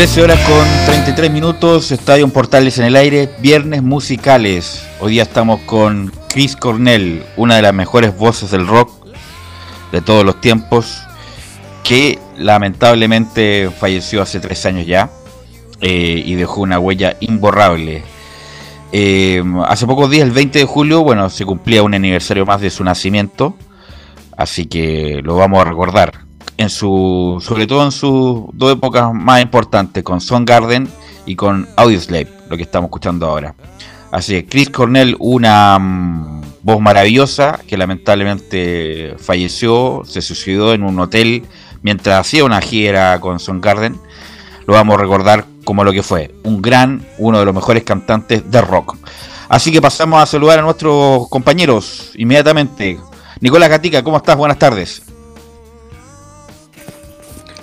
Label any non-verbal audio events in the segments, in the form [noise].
Horas con 33 minutos, Estadio Portales en el aire, viernes musicales. Hoy día estamos con Chris Cornell, una de las mejores voces del rock de todos los tiempos, que lamentablemente falleció hace tres años ya eh, y dejó una huella imborrable. Eh, hace pocos días, el 20 de julio, bueno, se cumplía un aniversario más de su nacimiento, así que lo vamos a recordar en su, sobre todo en sus dos épocas más importantes, con Garden y con Audioslave, lo que estamos escuchando ahora. Así que Chris Cornell, una mm, voz maravillosa que lamentablemente falleció, se suicidó en un hotel mientras hacía una gira con Garden. Lo vamos a recordar como lo que fue, un gran, uno de los mejores cantantes de rock. Así que pasamos a saludar a nuestros compañeros inmediatamente. Nicolás Gatica, ¿cómo estás? Buenas tardes.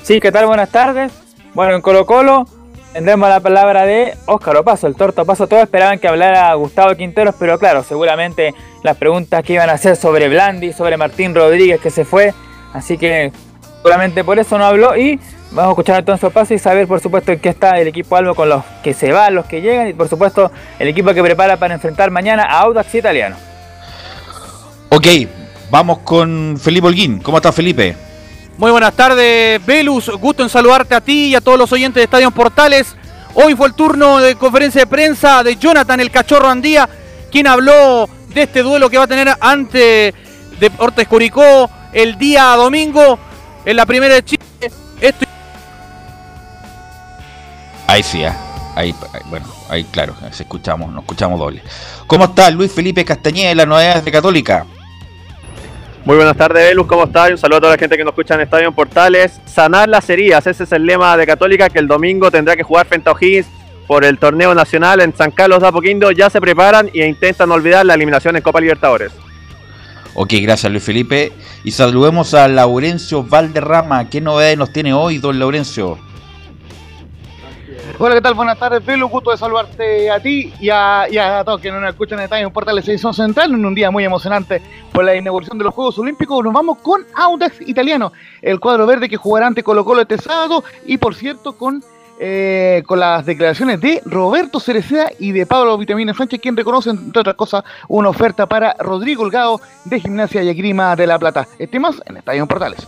Sí, ¿qué tal? Buenas tardes. Bueno, en Colo Colo tendremos la palabra de Óscar Opaso, el torto Opaso. Todos esperaban que hablara Gustavo Quinteros, pero claro, seguramente las preguntas que iban a hacer sobre Blandi, sobre Martín Rodríguez que se fue, así que seguramente por eso no habló y vamos a escuchar entonces Opaso y saber por supuesto en qué está el equipo Albo con los que se van, los que llegan y por supuesto el equipo que prepara para enfrentar mañana a Audax Italiano. Ok, vamos con Felipe Holguín. ¿Cómo está Felipe? Muy buenas tardes, Velus. Gusto en saludarte a ti y a todos los oyentes de Estadio Portales. Hoy fue el turno de conferencia de prensa de Jonathan el Cachorro Andía, quien habló de este duelo que va a tener ante Deportes Curicó el día domingo en la primera de Chile. Ahí sí, ah. ahí, bueno, ahí claro, escuchamos, nos escuchamos doble. ¿Cómo está Luis Felipe Castañeda de las novedades de Católica? Muy buenas tardes, Velus, ¿cómo estás? Un saludo a toda la gente que nos escucha en Estadio Portales. Sanar las heridas, ese es el lema de Católica, que el domingo tendrá que jugar frente a O'Higgins por el torneo nacional en San Carlos de Apoquindo. Ya se preparan e intentan olvidar la eliminación en Copa Libertadores. Ok, gracias Luis Felipe. Y saludemos a Laurencio Valderrama. ¿Qué novedades nos tiene hoy, don Laurencio? [laughs] Hola, ¿qué tal? Buenas tardes, Pelo. Gusto de saludarte a ti y a, todos que nos escuchan en Estadio Portales Edición Central en un día muy emocionante por la inauguración de los Juegos Olímpicos. Nos vamos con Audax Italiano, el cuadro verde que jugará ante Colo Colo este sábado y, por cierto, con eh, con las declaraciones de Roberto Cereceda y de Pablo Vitamina Sánchez, quien reconoce, entre otras cosas, una oferta para Rodrigo Holgado de Gimnasia y Esgrima de La Plata. Estimas en Estadio Portales.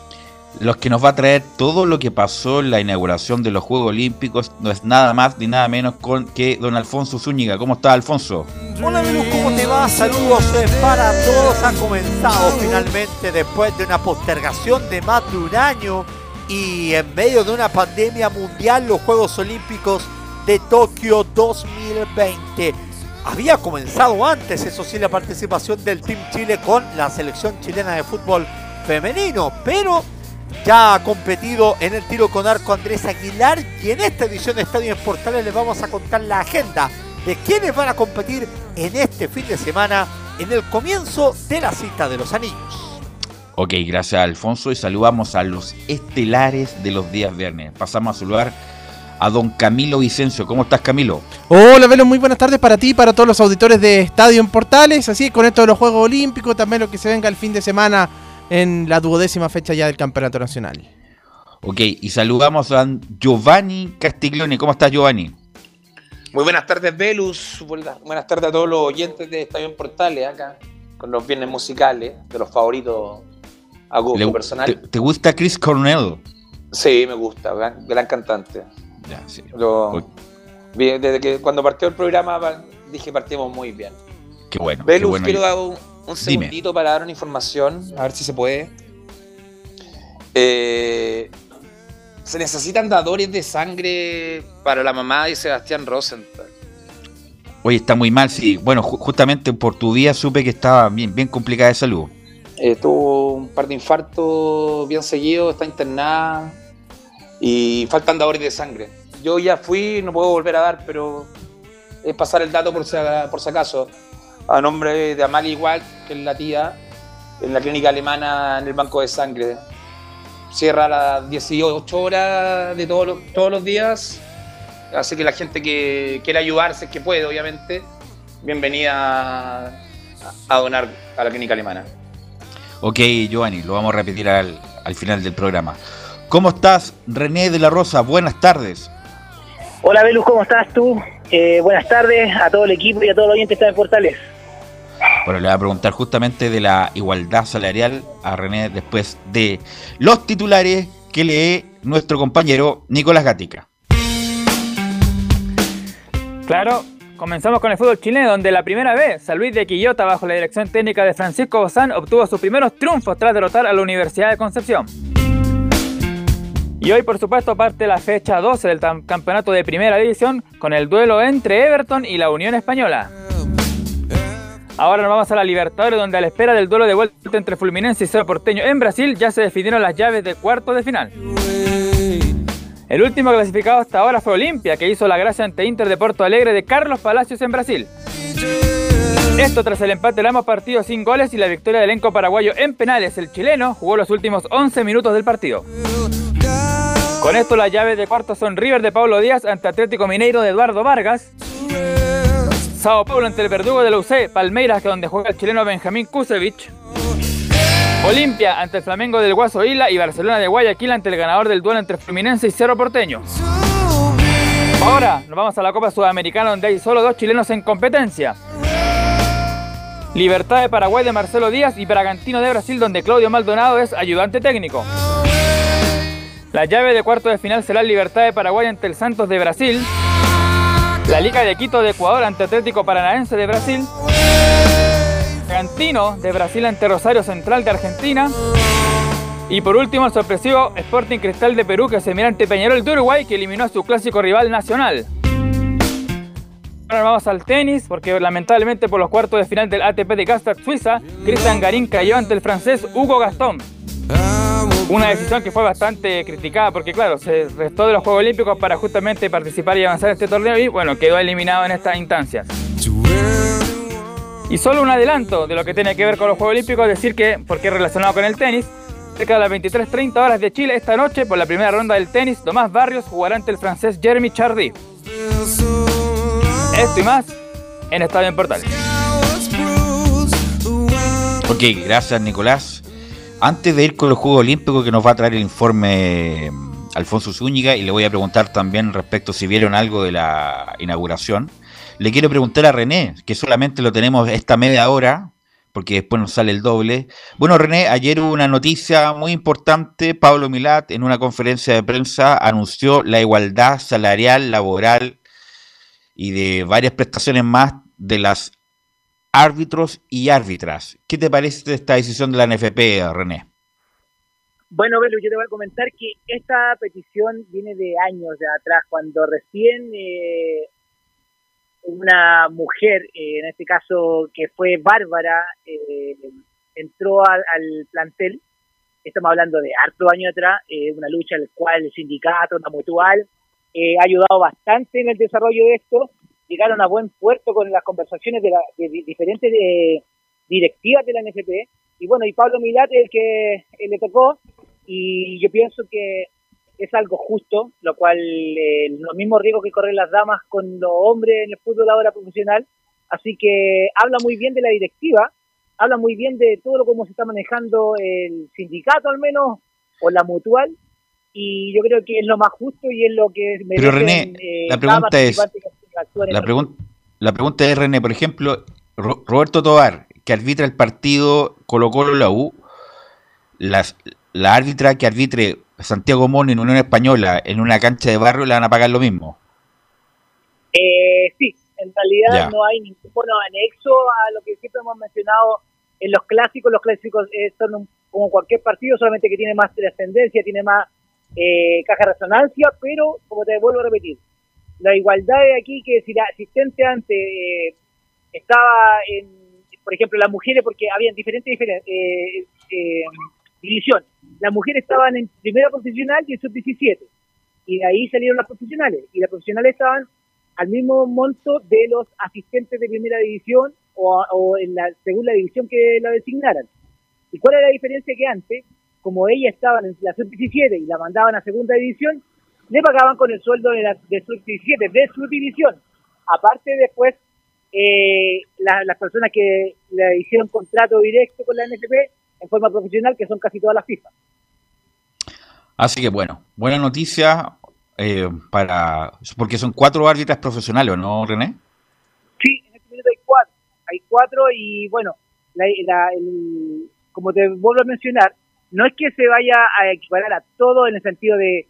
Los que nos va a traer todo lo que pasó en la inauguración de los Juegos Olímpicos no es nada más ni nada menos con que don Alfonso Zúñiga. ¿Cómo está, Alfonso? Hola, Velus, ¿cómo te va? Saludos eh, para todos. Ha comenzado finalmente después de una postergación de más de un año y en medio de una pandemia mundial los Juegos Olímpicos de Tokio 2020. Había comenzado antes, eso sí, la participación del Team Chile con la selección chilena de fútbol femenino, pero ya ha competido en el tiro con arco Andrés Aguilar y en esta edición de Estadio en Portales les vamos a contar la agenda de quienes van a competir en este fin de semana en el comienzo de la cita de los anillos. Ok, gracias Alfonso y saludamos a los estelares de los días viernes. Pasamos a saludar a don Camilo Vicencio. ¿Cómo estás Camilo? Hola Velo, muy buenas tardes para ti y para todos los auditores de Estadio en Portales. Así con esto de los Juegos Olímpicos, también lo que se venga el fin de semana en la duodécima fecha ya del Campeonato Nacional. Ok, y saludamos a Giovanni Castiglione. ¿Cómo estás Giovanni? Muy buenas tardes Velus, buenas tardes a todos los oyentes de Estadio Portales acá, con los viernes musicales, de los favoritos a gusto personal. ¿te, gusta Chris Cornell? Sí, me gusta, gran, cantante. Ya, sí. desde que cuando partió el programa dije partimos muy bien. Qué bueno. Velus, quiero dar un, segundito para dar una información, a ver si se puede. Eh, se necesitan dadores de sangre para la mamá de Sebastián Rosenthal. Oye, está muy mal, sí. Bueno, justamente por tu día supe que estaba bien, bien complicada de salud. Eh, tuvo un par de infartos bien seguidos, está internada y faltan dadores de sangre. Yo ya fui, no puedo volver a dar, pero es pasar el dato por si, por si acaso. A nombre de Amalia Igual, que es la tía, en la clínica alemana en el banco de sangre. Cierra a las 18 horas de todos los, todos los días. Así que la gente que quiera ayudarse, que puede, obviamente, bienvenida a donar a la clínica alemana. Ok, Giovanni, lo vamos a repetir al, final del programa. ¿Cómo estás, René de la Rosa? Buenas tardes. Hola, Velus, ¿cómo estás tú? Eh, buenas tardes a todo el equipo y a todos los oyentes de Portales. Bueno, le voy a preguntar justamente de la igualdad salarial a René después de los titulares que lee nuestro compañero Nicolás Gatica. Claro, Comenzamos con el fútbol chileno, donde la primera vez San Luis de Quillota, bajo la dirección técnica de Francisco Bozán, obtuvo sus primeros triunfos tras derrotar a la Universidad de Concepción. Y hoy, por supuesto, parte la fecha 12 del campeonato de primera división con el duelo entre Everton y la Unión Española. Ahora nos vamos a la Libertadores, donde a la espera del duelo de vuelta entre Fulminense y Cerro Porteño en Brasil ya se definieron las llaves de cuarto de final. El último clasificado hasta ahora fue Olimpia, que hizo la gracia ante Inter de Porto Alegre de Carlos Palacios en Brasil. Esto tras el empate de ambos partidos sin goles y la victoria del elenco paraguayo en penales. El chileno jugó los últimos 11 minutos del partido. Con esto las llaves de cuarto son River de Pablo Díaz ante Atlético Mineiro de Eduardo Vargas. Sao Paulo ante el verdugo de la UC, Palmeiras, donde juega el chileno Benjamín Kusevich. Olimpia ante el Flamengo del Guaso Isla y Barcelona de Guayaquil ante el ganador del duelo entre Fluminense y Cerro Porteño. Ahora nos vamos a la Copa Sudamericana donde hay solo dos chilenos en competencia. Libertad de Paraguay de Marcelo Díaz y Bragantino de Brasil donde Claudio Maldonado es ayudante técnico. La llave de cuarto de final será Libertad de Paraguay ante el Santos de Brasil. La Liga de Quito de Ecuador ante Atlético Paranaense de Brasil. Argentino de Brasil ante Rosario Central de Argentina. Y por último, el sorpresivo Sporting Cristal de Perú que se mira ante Peñarol de Uruguay que eliminó a su clásico rival nacional. Ahora vamos al tenis, porque lamentablemente por los cuartos de final del ATP de Gastad, Suiza, Cristian Garín cayó ante el francés Hugo Gastón. Una decisión que fue bastante criticada porque, claro, se restó de los Juegos Olímpicos para justamente participar y avanzar en este torneo y, bueno, quedó eliminado en estas instancias. Y solo un adelanto de lo que tiene que ver con los Juegos Olímpicos, decir que, porque es relacionado con el tenis, cerca de las 23.30 horas de Chile esta noche, por la primera ronda del tenis, Tomás Barrios jugará ante el francés Jeremy Chardy. Esto y más en Estadio en Portal. Ok, gracias Nicolás. Antes de ir con los Juegos Olímpicos que nos va a traer el informe mm, Alfonso Zúñiga y le voy a preguntar también respecto si vieron algo de la inauguración. Le quiero preguntar a René, que solamente lo tenemos esta media hora, porque después nos sale el doble. Bueno, René, ayer hubo una noticia muy importante. Pablo Milat, en una conferencia de prensa, anunció la igualdad salarial, laboral y de varias prestaciones más de las árbitros y árbitras. ¿Qué te parece esta decisión de la NFP, René? Bueno, Belu, yo te voy a comentar que esta petición viene de años de atrás, cuando recién eh, una mujer, eh, en este caso que fue Bárbara, eh, entró al, plantel, estamos hablando de harto años atrás, eh, una lucha en la cual el sindicato, la mutual, ha ayudado bastante en el desarrollo de esto, llegaron a buen puerto con las conversaciones de, diferentes directivas de la NFP, y bueno, y Pablo Milat el que le tocó, y yo pienso que es algo justo, lo cual eh, los mismos riesgos que corren las damas con los hombres en el fútbol ahora profesional. Así que habla muy bien de la directiva, habla muy bien de todo lo cómo se está manejando el sindicato al menos, o la mutual, y yo creo que es lo más justo y es lo que Pero René, eh, la pregunta es, la, la pregunta es, René, por ejemplo, Roberto Tobar, que arbitra el partido Colo Colo la U, las, la árbitra que arbitre Santiago Mon en Unión Española en una cancha de barrio le van a pagar lo mismo. Eh, sí, en realidad no hay ningún bueno, anexo a lo que siempre hemos mencionado en los clásicos. Los clásicos eh, son como cualquier partido, solamente que tiene más trascendencia, tiene más eh, caja de resonancia, pero como te vuelvo a repetir, la igualdad de aquí que si la asistente antes eh, estaba en, por ejemplo, las mujeres, porque habían diferentes, diferentes división. Las mujeres estaban en primera profesional y en sub-17. Y de ahí salieron las profesionales. Y las profesionales estaban al mismo monto de los asistentes de primera división o, en la segunda división que la designaran. ¿Y cuál era la diferencia que antes, como ellas estaban en la sub-17 y la mandaban a segunda división, le pagaban con el sueldo de, la, de sub-17, de su división. Aparte después, eh, las personas que le hicieron contrato directo con la NFP en forma profesional, que son casi todas las FIFA. Así que bueno, buena noticia eh, para... Porque son cuatro árbitras profesionales, ¿no, René? Sí, en este momento hay cuatro. Hay cuatro y bueno, como te vuelvo a mencionar, no es que se vaya a equiparar a todo en el sentido de...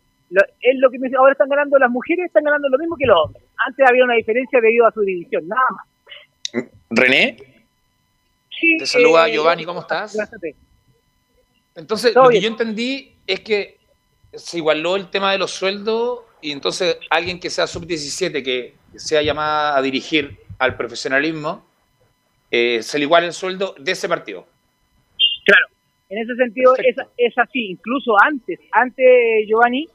es lo que ahora están ganando las mujeres, están ganando lo mismo que los hombres. Antes había una diferencia debido a su división, nada más. René, te saluda eh, Giovanni, ¿cómo estás? Entonces, lo que yo entendí es que se igualó el tema de los sueldos y entonces alguien que sea sub-17, que sea llamada a dirigir al profesionalismo, eh, se le iguala el sueldo de ese partido. Claro, en ese sentido es, es, así. Incluso antes, antes, Giovanni,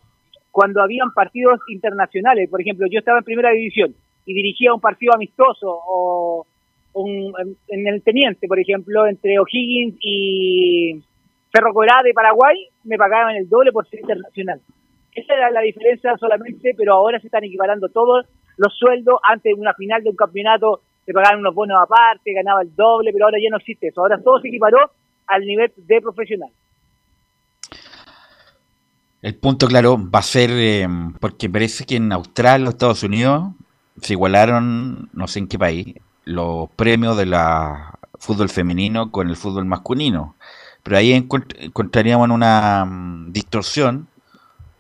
cuando habían partidos internacionales, por ejemplo, yo estaba en primera división y dirigía un partido amistoso o en, el Teniente, por ejemplo, entre O'Higgins y Ferro de Paraguay, me pagaban el doble por ser internacional. Esa era la diferencia solamente, pero ahora se están equiparando todos los sueldos. Antes de una final de un campeonato se pagaban unos bonos aparte, ganaba el doble, pero ahora ya no existe eso. Ahora todo se equiparó al nivel de profesional. El punto claro va a ser, eh, porque parece que en Australia o Estados Unidos se igualaron, no sé en qué país, los premios de la fútbol femenino con el fútbol masculino. Pero ahí encontraríamos una mm, distorsión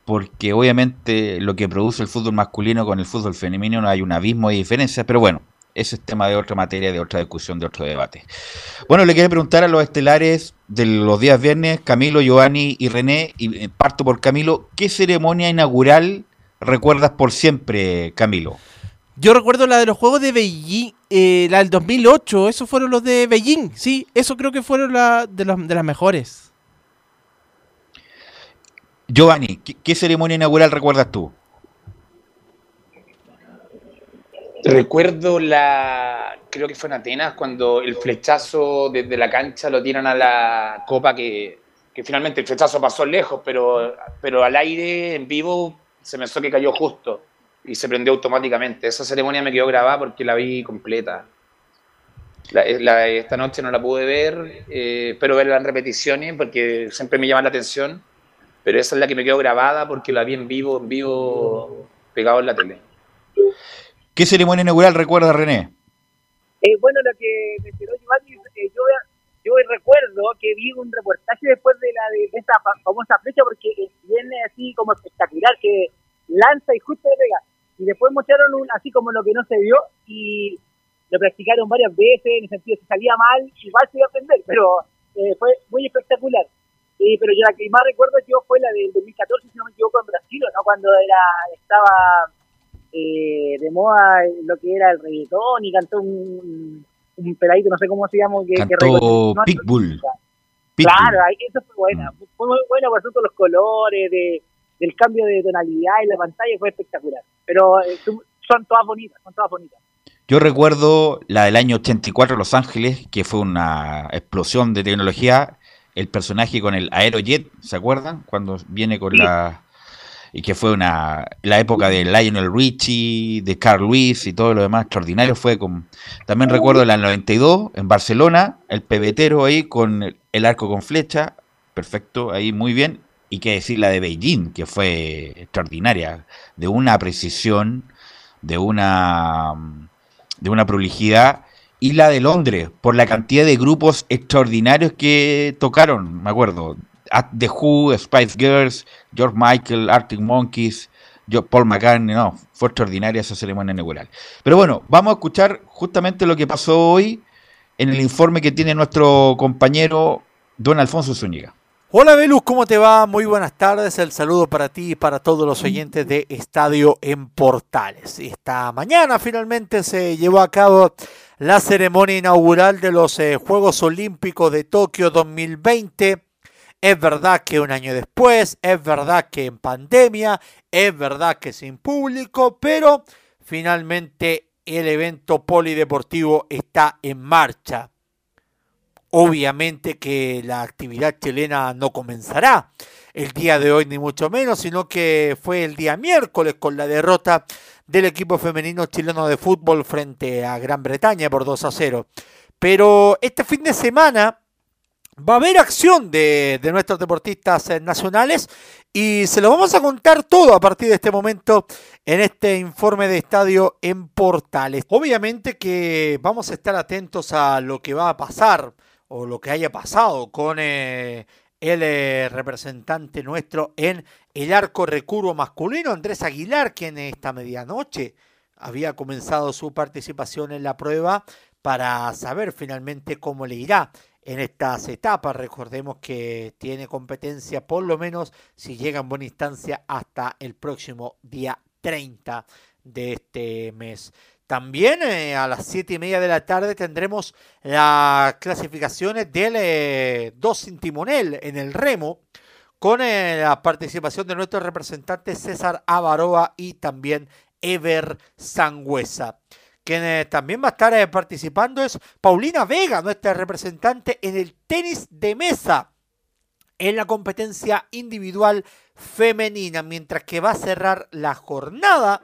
porque obviamente lo que produce el fútbol masculino con el fútbol femenino no hay un abismo de diferencia, pero bueno, ese es tema de otra materia, de otra discusión, de otro debate. Bueno, le quiero preguntar a los estelares de los días viernes, Camilo, Giovanni y René, y eh, parto por Camilo, ¿qué ceremonia inaugural recuerdas por siempre, Camilo? Yo recuerdo la de los juegos de Beijing, eh, la del 2008, esos fueron los de Beijing, sí, eso creo que fueron la, de, de las mejores. Giovanni, ¿qué, ceremonia inaugural recuerdas tú? Recuerdo la, creo que fue en Atenas, cuando el flechazo desde la cancha lo tiran a la copa, que, que finalmente el flechazo pasó lejos, pero, pero al aire, en vivo, se me pensó que cayó justo y se prendió automáticamente. Esa ceremonia me quedó grabada porque la vi completa. esta noche no la pude ver, eh, pero verla en repeticiones porque siempre me llama la atención. pero esa es la que me quedó grabada porque la vi en vivo, en vivo, pegado en la tele. ¿Qué ceremonia inaugural recuerda René? Eh, bueno, lo que mencionó Giovanni, eh, yo, yo recuerdo que vi un reportaje después de la de, esta famosa flecha porque viene así como espectacular, que lanza y justo le pega. Y después mostraron un, así como lo que no se vio y lo practicaron varias veces, en el sentido si salía mal, igual se iba a aprender, pero eh, fue muy espectacular. y pero yo la que más recuerdo yo fue la del 2014, si no me equivoco, en Brasil, ¿no? cuando era estaba eh, de moda lo que era el reggaetón y cantó un, un peladito, no sé cómo se llama, que, cantó Pitbull. Claro, eso fue buena, mm. fue muy buena por todos los colores, de, del cambio de tonalidad en la pantalla, fue espectacular. Pero eh, son todas bonitas, son todas bonitas. Yo recuerdo la del año 84 Los Ángeles, que fue una explosión de tecnología. El personaje con el Aerojet, ¿se acuerdan? Cuando viene con la... Y que fue una la época de Lionel Richie, de Carl Lewis y todo lo demás extraordinario. Fue con... También recuerdo la 92 en Barcelona, el pebetero ahí con el arco con flecha. Perfecto, ahí muy bien. Y qué decir la de Beijing, que fue extraordinaria. De una precisión, de una de una prolijidad, y la de Londres, por la cantidad de grupos extraordinarios que tocaron, me acuerdo. The Who, Spice Girls, George Michael, Arctic Monkeys, Paul McCartney, no, fue extraordinaria esa ceremonia inaugural. Pero bueno, vamos a escuchar justamente lo que pasó hoy en el informe que tiene nuestro compañero Don Alfonso Zúñiga. Hola Velus, ¿cómo te va? Muy buenas tardes. El saludo para ti y para todos los oyentes de Estadio en Portales. Esta mañana finalmente se llevó a cabo la ceremonia inaugural de los eh, Juegos Olímpicos de Tokio 2020. Es verdad que un año después, es verdad que en pandemia, es verdad que sin público, pero finalmente el evento polideportivo está en marcha. Obviamente que la actividad chilena no comenzará el día de hoy ni mucho menos, sino que fue el día miércoles con la derrota del equipo femenino chileno de fútbol frente a Gran Bretaña por 2 a 0. Pero este fin de semana va a haber acción de, de, nuestros deportistas nacionales y se lo vamos a contar todo a partir de este momento en este informe de estadio en Portales. Obviamente que vamos a estar atentos a lo que va a pasar o lo que haya pasado con eh, el eh, representante nuestro en el arco recurvo masculino, Andrés Aguilar, quien esta medianoche había comenzado su participación en la prueba para saber finalmente cómo le irá en estas etapas. Recordemos que tiene competencia por lo menos si llega en buena instancia hasta el próximo día 30 de este mes. También eh, a las 7 y media de la tarde tendremos las clasificaciones del eh, dos sin timonel en el remo con eh, la participación de nuestro representante César Avaroa y también Ever Sangüesa. Quien también va a estar participando es Paulina Vega, nuestra representante en el tenis de mesa en la competencia individual femenina, mientras que va a cerrar la jornada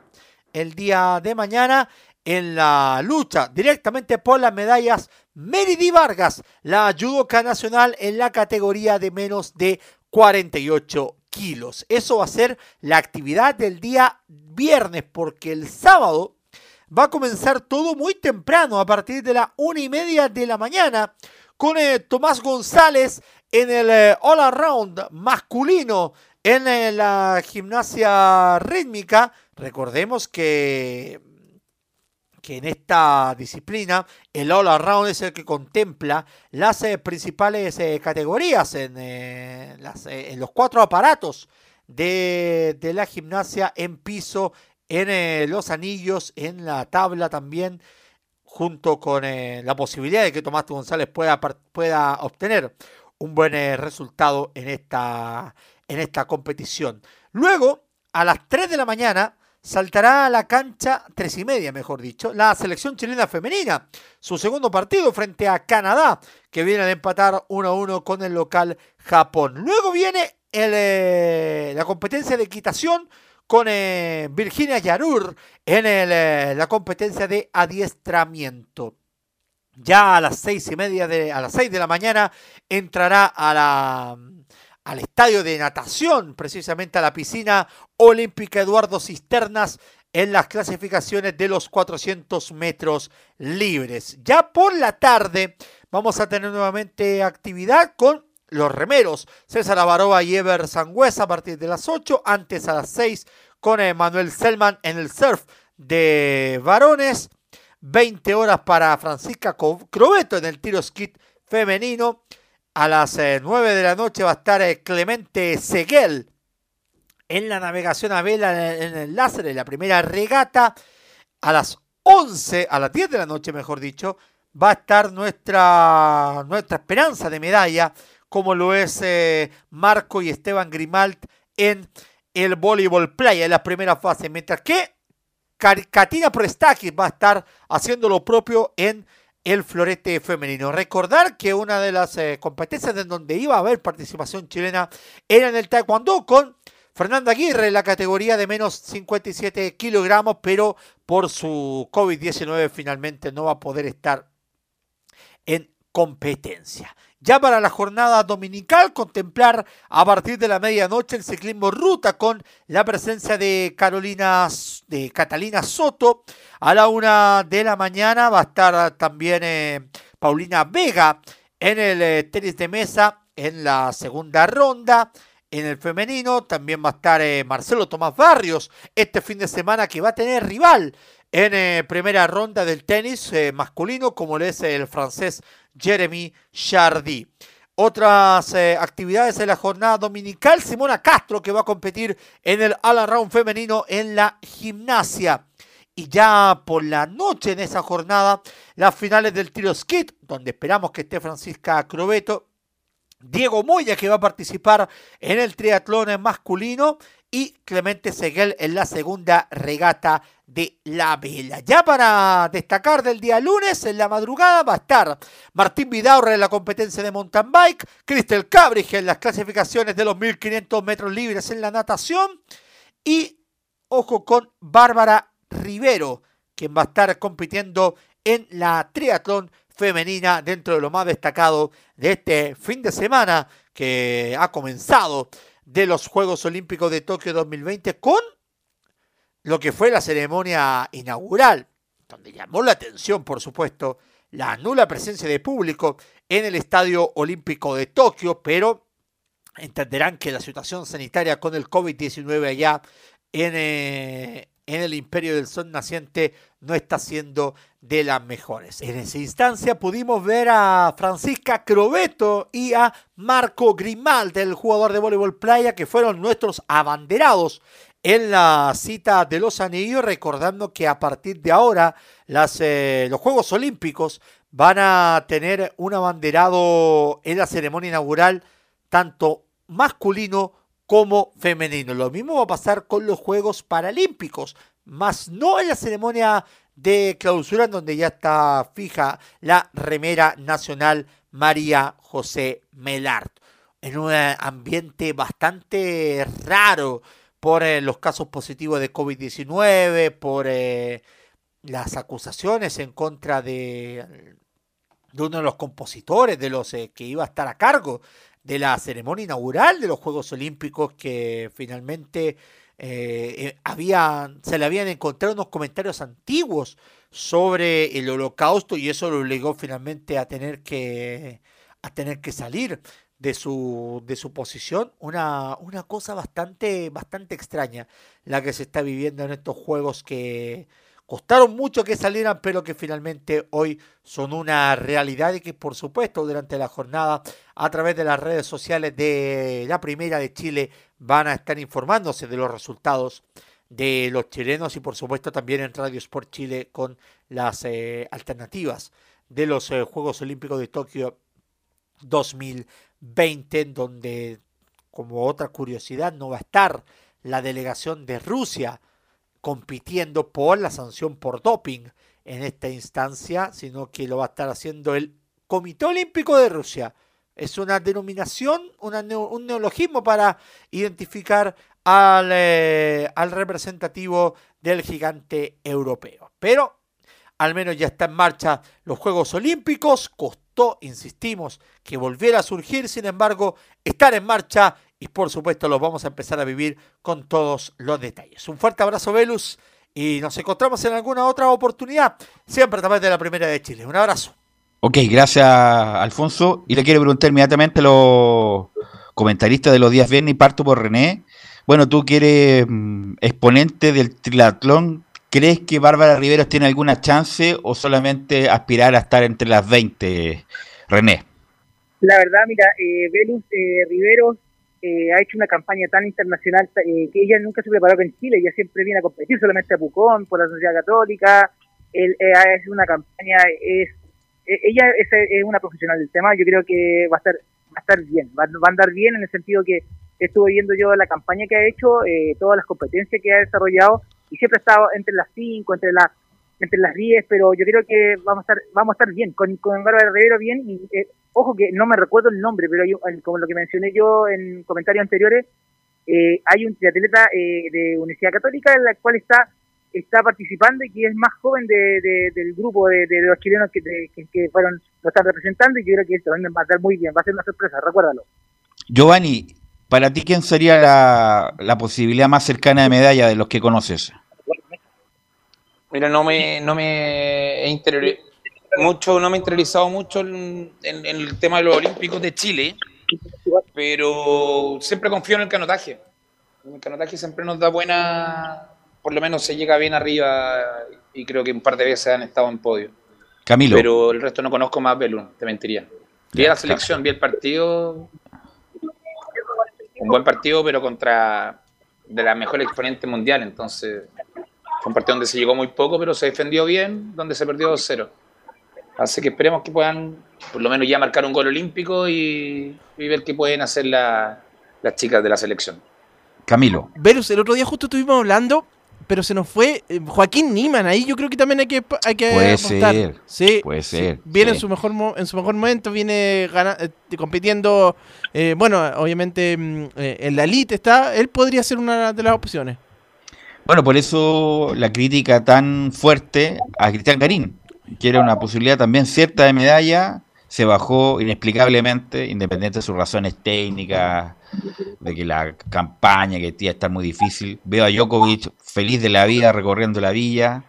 el día de mañana en la lucha directamente por las medallas Meridi Vargas, la judoka nacional en la categoría de menos de 48 kilos. Eso va a ser la actividad del día viernes, porque el sábado va a comenzar todo muy temprano, a partir de la una y media de la mañana, con eh, Tomás González en el eh, All Around masculino en eh, la gimnasia rítmica. Recordemos que que en esta disciplina el all around es el que contempla las principales categorías en, eh, en, los cuatro aparatos de, de, la gimnasia en piso, en los anillos, en la tabla también, junto con la posibilidad de que Tomás González pueda, pueda obtener un buen resultado en esta, en esta competición. Luego, a las 3 de la mañana, saltará a la cancha, tres y media mejor dicho, la selección chilena femenina, su segundo partido frente a Canadá, que viene a empatar 1 a 1 con el local Japón. Luego viene eh, la competencia de equitación con eh, Virginia Yarur en eh, la competencia de adiestramiento. Ya a las seis y media de, a las seis de la mañana entrará al estadio de natación, precisamente a la piscina olímpica Eduardo Cisternas en las clasificaciones de los 400 metros libres. Ya por la tarde vamos a tener nuevamente actividad con los remeros. César Avaroa y Ever Sangüesa a partir de las 8, antes a las 6 con Manuel Selman en el surf de varones. 20 horas para Francisca Crobeto en el tiro skit femenino. A las 9 eh, de la noche va a estar eh, Clemente Seguel en la navegación a vela en el láser en la primera regata. A las 11, a las 10 de la noche, mejor dicho, va a estar nuestra, nuestra esperanza de medalla, como lo es eh, Marco y Esteban Grimalt en el voleibol playa en la primera fase, mientras que Katina Prestakis va a estar haciendo lo propio en el florete femenino. Recordar que una de las eh, competencias en donde iba a haber participación chilena era en el taekwondo con Fernanda Aguirre en la categoría de menos 57 kilogramos, pero por su COVID-19 finalmente no va a poder estar competencia. Ya para la jornada dominical, contemplar a partir de la medianoche el ciclismo ruta con la presencia de Carolina, de Catalina Soto. A la una de la mañana va a estar también eh, Paulina Vega en el eh, tenis de mesa en la segunda ronda. En el femenino también va a estar eh, Marcelo Tomás Barrios este fin de semana que va a tener rival en primera ronda del tenis masculino como lo es el francés Jeremy Chardy. Otras eh, actividades de la jornada dominical, Simona Castro que va a competir en el All Round femenino en la gimnasia. Y ya por la noche en esa jornada, las finales del tiro skit, donde esperamos que esté Francisca Crobeto, Diego Moya que va a participar en el triatlón masculino y Clemente Seguel en la segunda regata de la vela. Ya para destacar del día lunes, en la madrugada va a estar Martín Vidaurre en la competencia de mountain bike, Cristel Cabrige en las clasificaciones de los 1500 metros libres en la natación y ojo con Bárbara Rivero, quien va a estar compitiendo en la triatlón femenina dentro de lo más destacado de este fin de semana que ha comenzado de los Juegos Olímpicos de Tokio 2020 con lo que fue la ceremonia inaugural, donde llamó la atención, por supuesto, la nula presencia de público en el Estadio Olímpico de Tokio, pero entenderán que la situación sanitaria con el COVID-19 allá en, eh, en el Imperio del Sol naciente no está siendo de las mejores. En esa instancia pudimos ver a Francisca Crobeto y a Marco Grimal, del jugador de voleibol playa, que fueron nuestros abanderados en la cita de los anillos, recordando que a partir de ahora eh, los Juegos Olímpicos van a tener un abanderado en la ceremonia inaugural, tanto masculino como femenino. Lo mismo va a pasar con los Juegos Paralímpicos, más no en la ceremonia de clausura en donde ya está fija la remera nacional María José Melart. En un ambiente bastante raro por eh, los casos positivos de COVID-19, por eh, las acusaciones en contra de, de, uno de los compositores, de los eh, que iba a estar a cargo de la ceremonia inaugural de los Juegos Olímpicos, que finalmente eh, había, se le habían encontrado unos comentarios antiguos sobre el holocausto y eso lo obligó finalmente a tener que, a tener que salir de su, de su posición. Una, una cosa bastante, bastante extraña la que se está viviendo en estos juegos que costaron mucho que salieran, pero que finalmente hoy son una realidad y que por supuesto durante la jornada a través de las redes sociales de la Primera de Chile van a estar informándose de los resultados de los chilenos y por supuesto también en Radio Sport Chile con las eh, alternativas de los eh, Juegos Olímpicos de Tokio 2020, donde como otra curiosidad no va a estar la delegación de Rusia compitiendo por la sanción por doping en esta instancia, sino que lo va a estar haciendo el Comité Olímpico de Rusia. Es una denominación, un neologismo para identificar al, eh, al representativo del gigante europeo. Pero al menos ya está en marcha los Juegos Olímpicos, costó, insistimos, que volviera a surgir, sin embargo, estar en marcha y por supuesto lo vamos a empezar a vivir con todos los detalles. Un fuerte abrazo, Velus, y nos encontramos en alguna otra oportunidad, siempre a través de la Primera de Chile. Un abrazo. Ok, gracias Alfonso. Y le quiero preguntar inmediatamente a los comentaristas de los días viernes y parto por René. Bueno, tú que eres mm, exponente del triatlón, ¿crees que Bárbara Riveros tiene alguna chance o solamente aspirar a estar entre las 20, René? La verdad, mira, eh, Velus eh, Riveros eh, ha hecho una campaña tan internacional eh, que ella nunca se preparó en Chile, ella siempre viene a competir solamente a Pucón, por la Sociedad Católica, él, es una campaña, es ella es, una profesional del tema, yo creo que va a estar va a estar bien, va, a andar bien en el sentido que estuve viendo yo la campaña que ha hecho, eh, todas las competencias que ha desarrollado y siempre ha estado entre las 5, entre las entre las 10, pero yo creo que vamos a estar vamos a estar bien, con, con Bárbara Rivero bien, y eh, ojo que no me recuerdo el nombre, pero yo, como lo que mencioné yo en comentarios anteriores, eh, hay un triatleta de Universidad Católica en la cual está está participando y que es más joven de, del grupo de, los chilenos que, que, fueron lo están representando y yo creo que esto va a estar muy bien, va a ser una sorpresa, recuérdalo. Giovanni, para ti, ¿quién sería la, la posibilidad más cercana de medalla de los que conoces? Mira, no me, no me he mucho, no me he interiorizado mucho en, el tema de los Olímpicos de Chile, pero siempre confío en el canotaje. El canotaje siempre nos da buena, por lo menos se llega bien arriba y creo que un par de veces han estado en podio. Camilo. Pero el resto no conozco más Belun, te mentiría. Vi la selección, vi el partido. Un buen partido, pero contra de la mejor exponente mundial. Entonces, fue un partido donde se llegó muy poco, pero se defendió bien, donde se perdió 2-0. Así que esperemos que puedan, por lo menos, ya marcar un gol olímpico y, ver qué pueden hacer las chicas de la selección. Camilo. Verus, el otro día justo estuvimos hablando pero se nos fue eh, Joaquín Niman. Ahí yo creo que también hay que, hay que puede Ser, sí, puede ser. Viene En, su mejor, en su mejor momento, viene eh, compitiendo. Eh, bueno, obviamente mm, en la elite está. Él podría ser una de las opciones. Bueno, por eso la crítica tan fuerte a Cristian Garín, que era una posibilidad también cierta de medalla, se bajó inexplicablemente, independiente de sus razones técnicas de que la campaña que tiene está muy difícil. Veo a Djokovic feliz de la vida recorriendo la villa,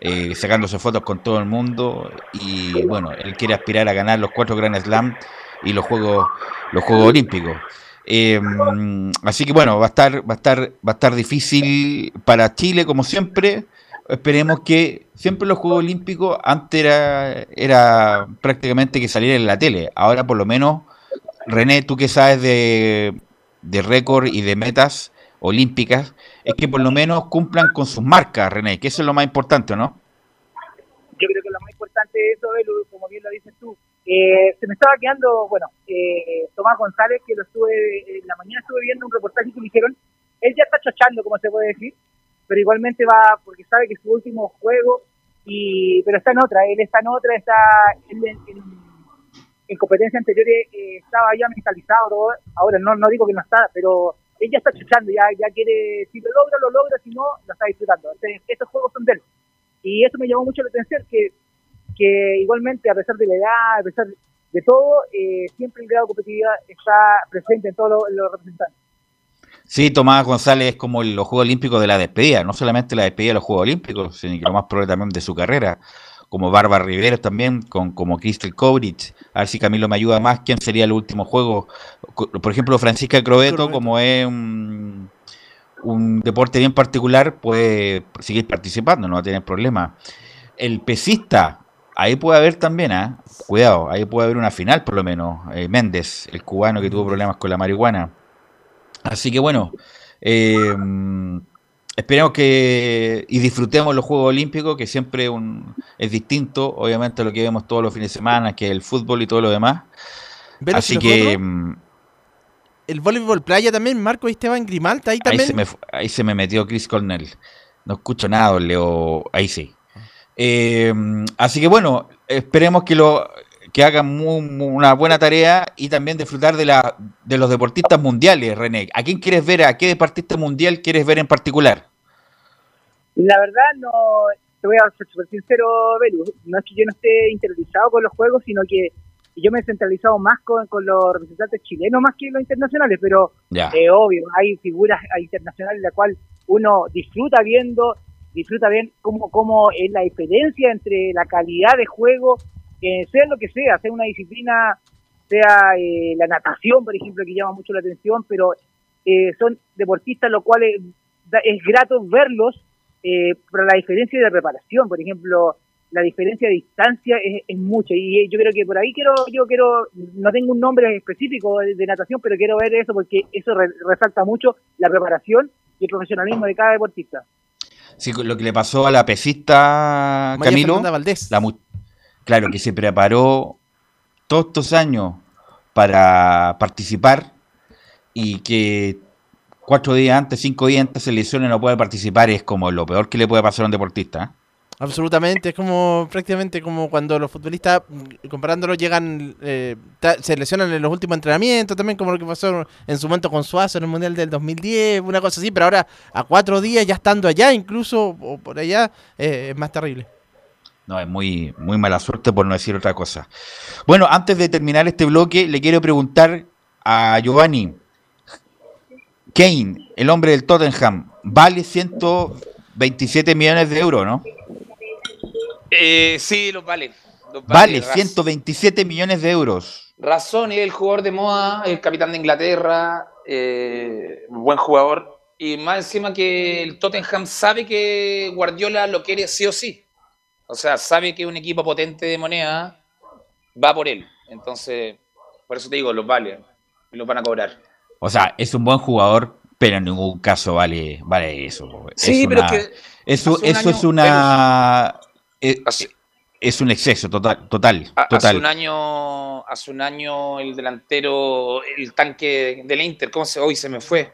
eh, sacándose fotos con todo el mundo y bueno, él quiere aspirar a ganar los cuatro Grand Slam y los Juegos, los Juegos Olímpicos. Em, así que bueno, va a estar, va a estar, va a estar difícil para Chile como siempre. Esperemos que siempre los Juegos Olímpicos antes era, era prácticamente que saliera en la tele. Ahora por lo menos René, tú que sabes de, récord y de metas olímpicas, es que por lo menos cumplan con sus marcas, René, que eso es lo más importante, ¿no? Yo creo que lo más importante es eso, como bien lo dices tú. Eh, se me estaba quedando, bueno, eh, Tomás González, que lo estuve, en la mañana estuve viendo un reportaje que me dijeron, él ya está chachando, como se puede decir, pero igualmente va, porque sabe que es su último juego, y pero está en otra, él está en otra, está en, en en competencias anteriores eh, estaba ya mentalizado ahora no, no digo que no está, pero ella está chuchando, ya, ya quiere, si lo logra, lo logra, si no, lo está disfrutando. Entonces, estos juegos son de él. Y eso me llamó mucho la atención, que, que igualmente, a pesar de la edad, a pesar de todo, eh, siempre el grado de competitividad está presente en todos los, representantes. Sí, Tomás González es como los Juegos Olímpicos de la despedida, no solamente la despedida de los Juegos Olímpicos, sino que lo más probable también de su carrera como Bárbara Rivera también, con, como Crystal Kovrich. A ver si Camilo me ayuda más. ¿Quién sería el último juego? Por ejemplo, Francisca Crobeto, como es un, deporte bien particular, puede seguir participando, no va a tener problema. El pesista, ahí puede haber también, ¿ah? cuidado, ahí puede haber una final por lo menos. Eh, Méndez, el cubano que tuvo problemas con la marihuana. Así que bueno, eh, esperemos que y disfrutemos los Juegos Olímpicos, que siempre un, es distinto, obviamente, a lo que vemos todos los fines de semana, que es el fútbol y todo lo demás. Así que... Mm, el voleibol playa también, Marco y Esteban Grimalta, ahí también. Ahí se me, metió Chris Cornell. No escucho nada, Leo. Ahí sí. Eh, así que bueno, esperemos que lo que hagan una buena tarea y también disfrutar de, la, de los deportistas mundiales, René. ¿A quién quieres ver? ¿A qué deportista mundial quieres ver en particular? La verdad, no, te voy a ser súper sincero, Belu. No es que yo no esté interiorizado con los juegos, sino que yo me he centralizado más con, con los representantes chilenos más que los internacionales, pero Ya. eh, obvio, hay figuras internacionales la cual uno disfruta viendo, disfruta bien cómo, cómo es la diferencia entre la calidad de juego, eh, sea lo que sea, sea una disciplina, sea eh, la natación, por ejemplo, que llama mucho la atención, pero eh, son deportistas los cuales da- es grato verlos, eh, pero la diferencia de preparación, por ejemplo, la diferencia de distancia es, es mucha y eh, yo creo que por ahí quiero yo quiero no tengo un nombre específico de, de natación pero quiero ver eso porque eso re- resalta mucho la preparación y el profesionalismo de cada deportista Sí, lo que le pasó a la pesista Camilo, Valdés. la mu- claro, que se preparó todos estos años para participar y que cuatro días antes, cinco días antes se lesiona y no puede participar, es como lo peor que le puede pasar a un deportista. ¿eh? Absolutamente, es como prácticamente como cuando los futbolistas, mm, comparándolo, llegan, eh, se lesionan en los últimos entrenamientos, también como lo que pasó en su momento con Suazo en el Mundial del 2010, una cosa así, pero ahora a cuatro días ya estando allá, incluso o por allá, eh, es más terrible. No, es muy, muy mala suerte por no decir otra cosa. Bueno, antes de terminar este bloque, le quiero preguntar a Giovanni. Kane, el hombre del Tottenham, vale 127 millones de euros, ¿no? Eh, sí, los vale. los Vale Raz- 127 millones de euros. Razón, es el jugador de moda, el capitán de Inglaterra, eh, buen jugador. Y más encima que el Tottenham sabe que Guardiola lo quiere sí o sí. O sea, sabe que un equipo potente de moneda va por él. Entonces, por eso te digo, los vale. Y los van a cobrar. O sea, es un buen jugador, pero en ningún caso vale, vale eso. Sí, Es pero una- es que Eso, eso año- es una... Es, Hace- es un exceso total, total, A- Hace total. un año, hace un año el delantero, el tanque del Inter, ¿cómo se hoy se me fue?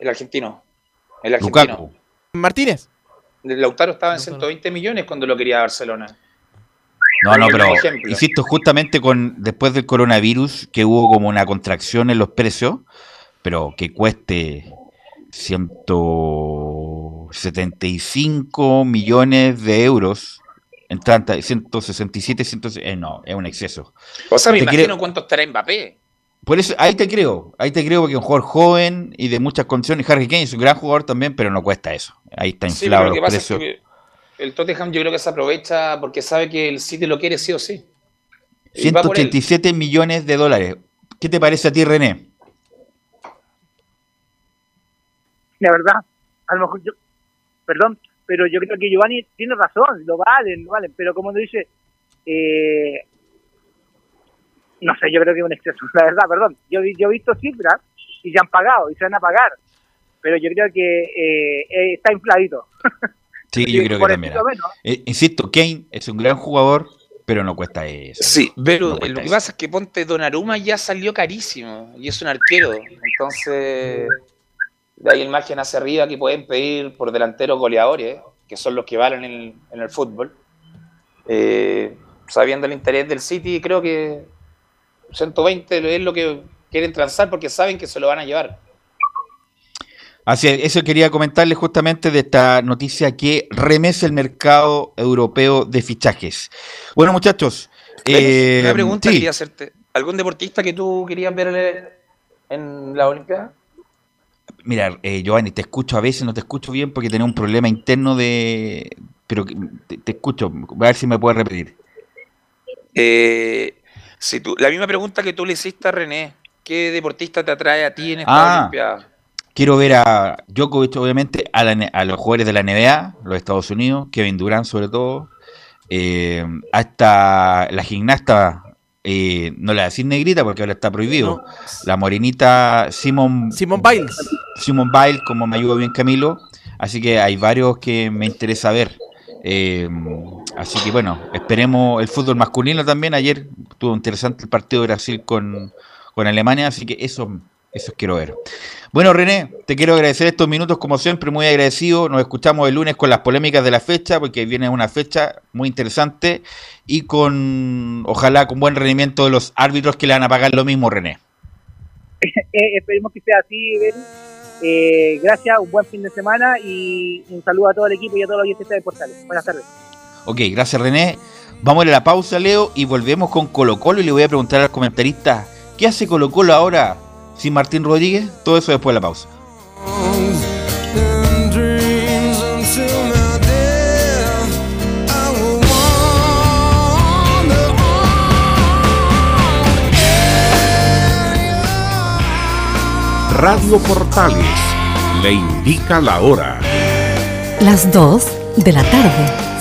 El argentino. El argentino. Lukaku. Martínez. Lautaro estaba en Lautaro. 120 millones cuando lo quería Barcelona. No, no, pero insisto, justamente con después del coronavirus, que hubo como una contracción en los precios, pero que cueste 175 millones de euros, en tanta, 167, 100, eh, no, es un exceso. O sea, me Te imagino creo- cuánto estará Mbappé. Por eso, ahí te creo, ahí te creo porque es un jugador joven y de muchas condiciones. Harry Kane es un gran jugador también, pero no cuesta eso. Ahí está Sí, inflado pero lo que los pasa es precios. que el Tottenham yo creo que se aprovecha porque sabe que el City lo quiere sí o sí. Y va por él. 187 millones de dólares. ¿Qué te parece a ti, René? la verdad a lo mejor yo perdón pero yo creo que Giovanni tiene razón lo valen lo valen pero como dice eh, no sé yo creo que es un exceso [laughs] la verdad perdón yo he visto cifras y se han pagado y se van a pagar pero yo creo que eh, eh, está infladito [laughs] Sí, yo creo que también. Eh, insisto, Kane es un gran jugador, pero no cuesta eso. Sí, pero No lo que eso. pasa es que Ponte Donnarumma ya salió carísimo y es un arquero. Entonces, de ahí el margen hacia arriba que pueden pedir por delanteros goleadores, que son los que valen en el, en el fútbol. Eh, sabiendo el interés del City, creo que 120 es lo que quieren transar porque saben que se lo van a llevar. Así es, eso quería comentarles justamente de esta noticia que remece el mercado europeo de fichajes. Bueno, muchachos. eh, Una pregunta sí, quería hacerte. ¿Algún deportista que tú querías ver en la Olimpiada? Mira, eh, Giovanni, te escucho a veces, no te escucho bien porque tenía un problema interno de... Pero te, te escucho, a ver si me puedes repetir. Eh, si tú, la misma pregunta que tú le hiciste a René, ¿qué deportista te atrae a ti en esta Ah. Olimpiada? Quiero ver a Djokovic, obviamente, a, la N- a los jugadores de la NBA, los Estados Unidos, Kevin Durant sobre todo, eh, hasta la gimnasta, eh, no le voy a decir negrita porque ahora está prohibido, No. la morenita Simon, Simon Biles. Simon Bile, como me ayuda bien Camilo, así que hay varios que me interesa ver. Eh, así que bueno, esperemos el fútbol masculino también. Ayer tuvo interesante el partido de Brasil con, con Alemania, así que eso, eso quiero ver. Bueno, René, te quiero agradecer estos minutos, como siempre, muy agradecido. Nos escuchamos el lunes con las polémicas de la fecha, porque viene una fecha muy interesante y con, ojalá, con buen rendimiento de los árbitros que le van a pagar lo mismo, René. [laughs] Eh, esperemos que sea así Ben. Eh, gracias un buen fin de semana y un saludo a todo el equipo y a todos los oyentes de Portales buenas tardes Ok, gracias René. Vamos a la pausa, Leo, y volvemos con Colo Colo y le voy a preguntar al comentarista, ¿qué hace Colo Colo ahora sin Martín Rodríguez? Todo eso después de la pausa. Radio Portales le indica la hora. Las 2 de la tarde,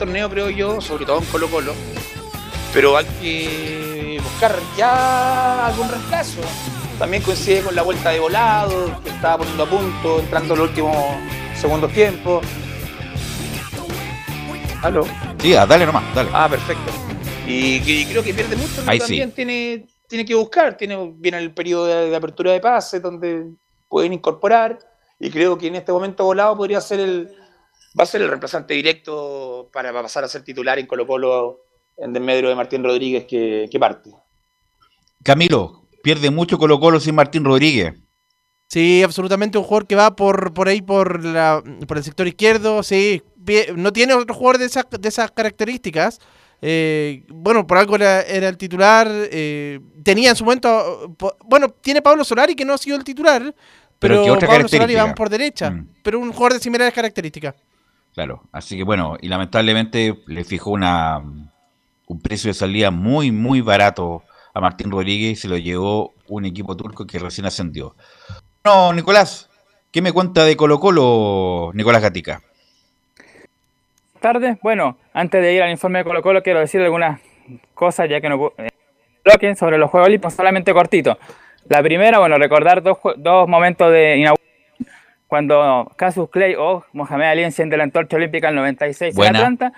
Torneo, creo yo, sobre todo en Colo Colo. Pero hay que buscar ya algún reemplazo. También coincide con la vuelta de volado, que estaba poniendo a punto, entrando en los últimos segundos tiempos. ¿Aló? Sí, ah, dale nomás, dale. Ah, perfecto. Y, y creo que pierde mucho, pero Ahí sí. también tiene, tiene que buscar. Tiene, viene el periodo de, de apertura de pases donde pueden incorporar. Y creo que en este momento Volado podría ser el. Va a ser el reemplazante directo para pasar a ser titular en Colo Colo en desmedro de Martín Rodríguez que, que parte. Camilo, pierde mucho Colo Colo sin Martín Rodríguez. Sí, absolutamente un jugador que va por, por ahí, por, la, por el sector izquierdo, sí. No tiene otro jugador de esas, de esas características. Eh, bueno, por algo era, era el titular. eh, tenía en su momento. Bueno, tiene Pablo Solari que no ha sido el titular. Pero, ¿qué otra Pablo Solari va por derecha. Mm. Pero un jugador de similares características. Claro, así que bueno, y lamentablemente le fijó una un precio de salida muy, muy barato a Martín Rodríguez y se lo llevó un equipo turco que recién ascendió. No, Nicolás, ¿qué me cuenta de Colo Colo, Nicolás Gatica? tardes. Bueno, antes de ir al informe de Colo Colo, quiero decir algunas cosas, ya que no eh, bloquen sobre los Juegos Olímpicos, solamente cortito. La primera, bueno, recordar dos, dos momentos de inauguración. Cuando Casus Clay o Mohamed Ali enciende la antorcha olímpica en el 96 Buena. en Atlanta.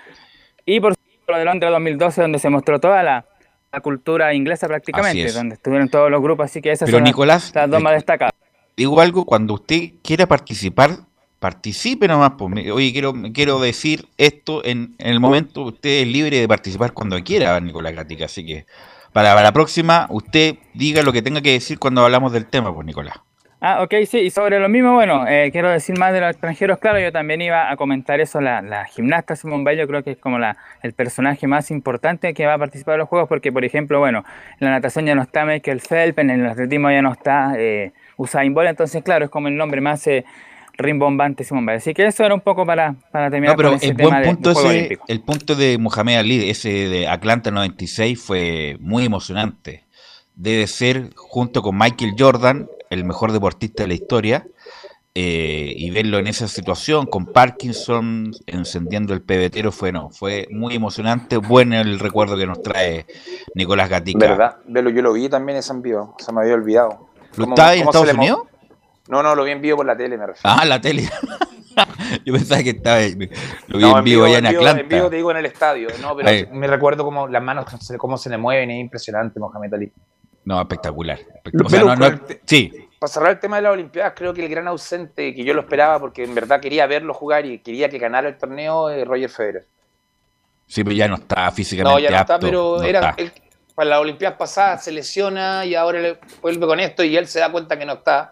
Y por lo de Londres 2012, donde se mostró toda la, la cultura inglesa prácticamente, donde estuvieron todos los grupos. Así que esas Pero son Nicolás, las, dos eh, más destacadas. Digo algo, cuando usted quiera participar, participe nomás. Pues, oye, quiero, quiero decir esto en, en el momento, usted es libre de participar cuando quiera, Nicolás Gatica. Así que para, para la próxima, usted diga lo que tenga que decir cuando hablamos del tema, pues Nicolás. Ah, ok, sí, y sobre lo mismo, bueno, eh, quiero decir más de los extranjeros, claro, yo también iba a comentar eso, la, la gimnasta Simone Biles, yo creo que es como la, el personaje más importante que va a participar en los Juegos, porque, por ejemplo, bueno, en la natación ya no está Michael Phelps, en el atletismo ya no está eh, Usain Bolt, entonces, claro, es como el nombre más eh, rimbombante Simone Biles. Así que eso era un poco para, para terminar No, pero con ese el tema buen punto de ese, el punto de Mohamed Ali, ese de Atlanta 96, fue muy emocionante. Debe ser, junto con Michael Jordan, el mejor deportista de la historia, eh, y verlo en esa situación, con Parkinson encendiendo el pebetero, fue no, fue muy emocionante, bueno el recuerdo que nos trae Nicolás Gatica. ¿Verdad? Velo, yo lo vi también ese en vivo, se me había olvidado. ¿Lo ¿Cómo- estaba en Estados Unidos? No, no, lo vi en vivo por la tele, me refiero. Ah, la tele. [laughs] Yo pensaba que estaba, lo vi No, en vivo allá en vivo, Atlanta. En vivo te digo en el estadio, no, pero Ahí. me recuerdo como las manos, cómo se le mueven, es impresionante Mohamed Ali. No, espectacular. Lo- O sea, pero no- no- con el- sí, Para cerrar el tema de las Olimpiadas, creo que el gran ausente, que yo lo esperaba porque en verdad quería verlo jugar y quería que ganara el torneo, es Roger Federer. sí, pero ya no está físicamente No, ya no está, pero no era está. él, para las Olimpiadas pasadas se lesiona y ahora le vuelve con esto y él se da cuenta que no está,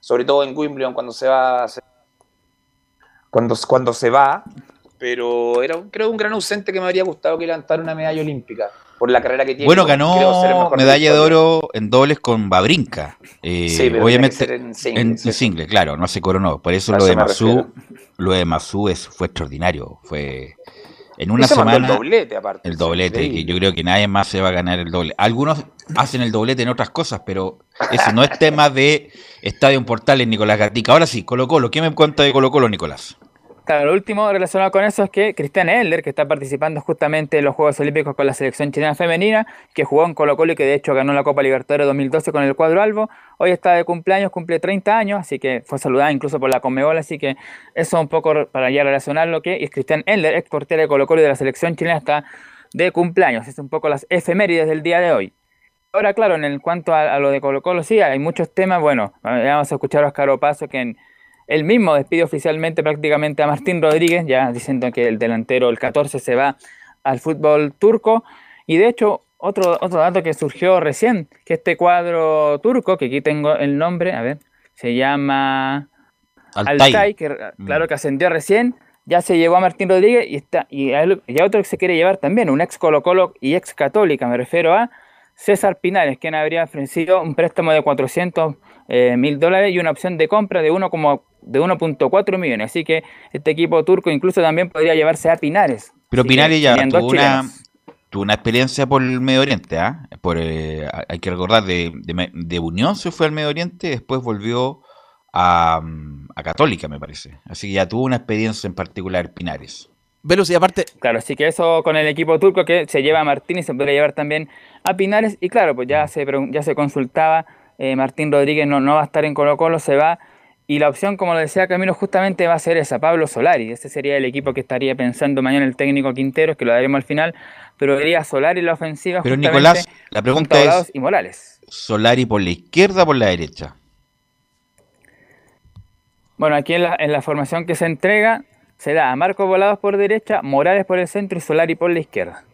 sobre todo en Wimbledon cuando se va, se- cuando, cuando se va, pero era creo un gran ausente que me habría gustado que levantara una medalla olímpica por la carrera que tiene. Bueno, ganó medalla de oro en dobles con Babrinka. Eh, Sí, pero obviamente en singles, en, singles, claro, no se coronó. Por eso lo de Mazú, lo de es, fue extraordinario. Fue en una semana el doblete aparte. el sí, doblete, que yo creo que nadie más se va a ganar el doble. Algunos hacen el doblete en otras cosas, pero ese no es tema de Estadio Portales, Nicolás Gatica. Ahora sí, Colo Colo, ¿qué me cuenta de Colo Colo, Nicolás? Claro, lo último relacionado con eso es que Cristian Elder, que está participando justamente en los Juegos Olímpicos con la selección chilena femenina, que jugó en Colo Colo y que de hecho ganó la Copa Libertadores 2012 con el cuadro Albo, hoy está de cumpleaños, cumple 30 años, así que fue saludada incluso por la Conmebol, así que eso un poco para ya relacionar lo que es Cristian Elder, ex portero de Colo Colo y de la selección chilena, está de cumpleaños, es un poco las efemérides del día de hoy. Ahora, claro, en cuanto a, lo de Colo Colo, sí, hay muchos temas. Bueno, vamos a escuchar a Oscar Opaso, que en- él mismo despide oficialmente prácticamente a Martín Rodríguez, ya diciendo que el delantero, el 14, se va al fútbol turco. Y de hecho, otro, otro dato que surgió recién, que este cuadro turco, que aquí tengo el nombre, a ver, se llama Altay. Altay, que Mm. claro que ascendió recién, ya se llevó a Martín Rodríguez y está y a, él- y a otro que se quiere llevar también, un ex Colo Colo y ex Católica, me refiero a César Pinares, quien habría ofrecido un préstamo de 400 eh, mil dólares y una opción de compra de 1, como- de 1.4 millones. Así que este equipo turco incluso también podría llevarse a Pinares. Pero Así Pinares ya tuvo una, tuvo una experiencia por el Medio Oriente, ¿ah? Por, eh, hay que recordar, de, de, Unión se fue al Medio Oriente, después volvió a, mm, a Católica, me parece. Así que ya tuvo una experiencia en particular Pinares. Y aparte, Claro, así que eso con el equipo turco que se lleva a Martín y se podría llevar también a Pinares. Y claro, pues ya se, ya se consultaba, eh, Martín Rodríguez no, no va a estar en Colo Colo, se va. Y la opción, como lo decía Camilo, justamente va a ser esa, Pablo Solari. Ese sería el equipo que estaría pensando mañana el técnico Quinteros, que lo daremos al final. Pero iría Solari la ofensiva. Pero Nicolás, la pregunta es, y Morales. ¿Solari por la izquierda o por la derecha? Bueno, aquí en la, en la formación que se entrega, se da a Marco Volados por derecha, Morales por el centro y Solari por la izquierda.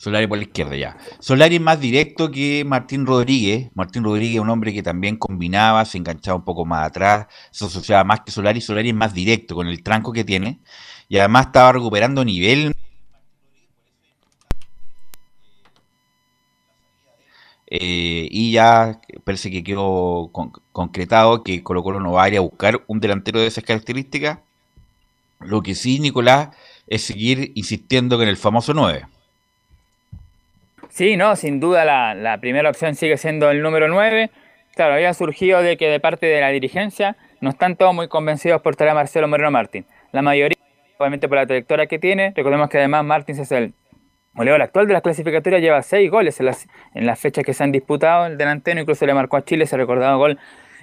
Solari por la izquierda, ya. Solari es más directo que Martín Rodríguez. Martín Rodríguez es un hombre que también combinaba, se enganchaba un poco más atrás, se asociaba más que Solari. Solari es más directo con el tranco que tiene. Y además estaba recuperando nivel. eh, y ya parece que quedó concretado que Colo Colo no va a ir a buscar un delantero de esas características. Lo que sí, Nicolás, es seguir insistiendo con el famoso 9. Sí, no, sin duda la, la primera opción sigue siendo el número 9. Claro, había surgido de que de parte de la dirigencia no están todos muy convencidos por traer a Marcelo Moreno Martín. La mayoría, obviamente por la trayectoria que tiene, recordemos que además Martins es el goleador actual de las clasificatorias, lleva seis goles en las, en las fechas que se han disputado, el delantero incluso le marcó a Chile ese recordado gol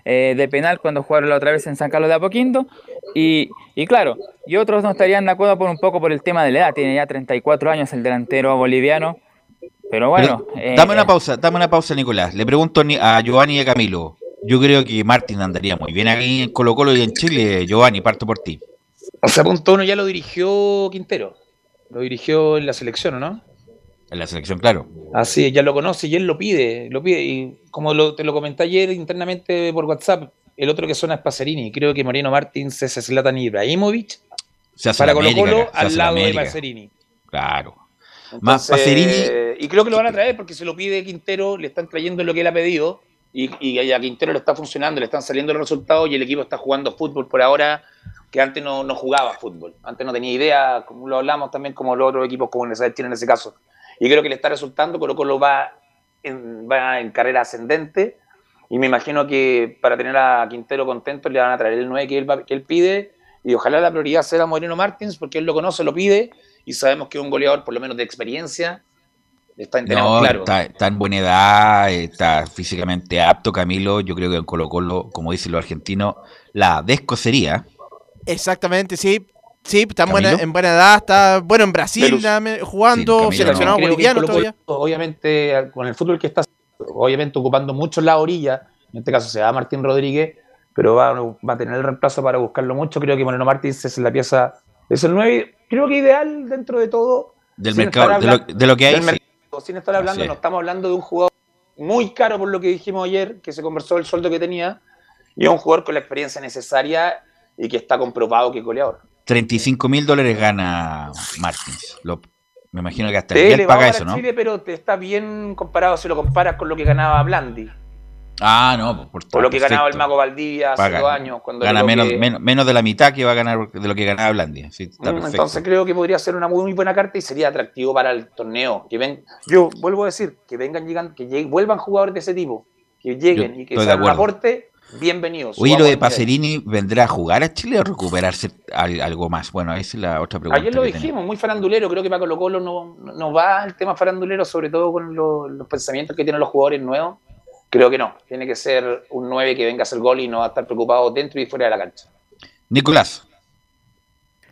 eh, de penal cuando jugaron la otra vez en San Carlos de Apoquindo. Y, y, claro, y otros no estarían de acuerdo por un poco por el tema de la edad, tiene ya 34 años el delantero boliviano. Pero bueno. Eh, dame una pausa, dame una pausa, Nicolás. Le pregunto a Giovanni y a Camilo. Yo creo que Martín andaría muy bien aquí en Colo Colo y en Chile. Giovanni, parto por ti. O sea, punto uno ya lo dirigió Quintero. Lo dirigió en la selección, ¿no? En la selección, claro. Así, ya lo conoce y él lo pide, lo pide. Y como te lo comenté ayer internamente por WhatsApp, el otro que suena es Pacerini. Creo que Moreno Martins es Zlatan Ibrahimovic se para Colo Colo al lado de Pacerini. Claro. Más Pacerini. Y creo que lo van a traer porque se lo pide Quintero, le están trayendo lo que él ha pedido y, a Quintero le está funcionando, le están saliendo los resultados y el equipo está jugando fútbol por ahora que antes no, no jugaba fútbol. Antes no tenía idea, como lo hablamos también, como los otros equipos como el tienen en ese caso. Y creo que le está resultando, Colo Colo va en, va en carrera ascendente y me imagino que para tener a Quintero contento le van a traer el 9 que él, que él pide y ojalá la prioridad sea Moreno Martins porque él lo conoce, lo pide y sabemos que es un goleador por lo menos de experiencia Está, no, está, en buena edad, está físicamente apto Camilo. Yo creo que en Colo Colo, como dicen los argentinos, la descocería. Exactamente, sí. Sí, está en buena, en buena edad, está bueno en Brasil jugando, seleccionado boliviano todavía. Obviamente, con el fútbol que está, obviamente ocupando mucho la orilla, en este caso se va Martín Rodríguez, pero va, va a tener el reemplazo para buscarlo mucho. Creo que Moreno Martins es la pieza, es el 9, creo que ideal dentro de todo. Del mercado, de lo, que hay sin estar hablando, no estamos hablando de un jugador muy caro por lo que dijimos ayer, que se conversó el sueldo que tenía, y es un jugador con la experiencia necesaria y que está comprobado que es goleador. 35 mil dólares gana Martins. me imagino que hasta él paga eso, ¿no? Chile, pero te está bien comparado si lo comparas con lo que ganaba Blandi. Ah, no, por, por lo que ganaba el Mago Valdivia hace dos años. Cuando gana menos, menos, de la mitad que va a ganar de lo que ganaba Blandi. Mm, entonces creo que podría ser una muy, buena carta y sería atractivo para el torneo. Que ven, yo vuelvo a decir, que vengan llegando, que vuelvan jugadores de ese tipo, que lleguen y que sean un aporte, bienvenidos. Oye, lo de Pacerini, ¿vendrá a jugar a Chile o recuperarse algo más? Bueno, esa es la otra pregunta. Ayer lo dijimos, muy farandulero, creo que para Colo Colo no, no va el tema farandulero, sobre todo con los pensamientos que tienen los jugadores nuevos Creo que no. Tiene que ser un 9 que venga a hacer gol y no va a estar preocupado dentro y fuera de la cancha. Nicolás.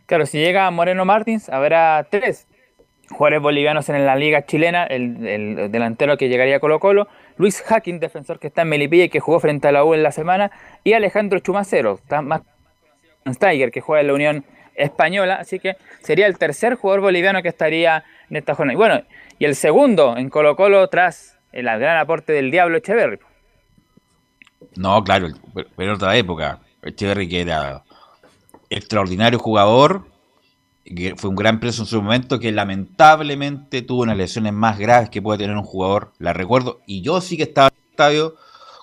Claro, si llega Moreno Martins, habrá tres jugadores bolivianos en la liga chilena, el, delantero que llegaría a Colo Colo, Luis Hacking, defensor que está en Melipilla y que jugó frente a la U en la semana, y Alejandro Chumacero, está más Steiger, que juega en la Unión Española, así que sería el tercer jugador boliviano que estaría en esta jornada. Y bueno, y el segundo en Colo Colo tras el gran aporte del Diablo Echeverry. No, claro, pero en otra época. Echeverry que era extraordinario jugador, que fue un gran preso en su momento, que lamentablemente tuvo unas lesiones más graves que puede tener un jugador, la recuerdo, y yo sí que estaba en el estadio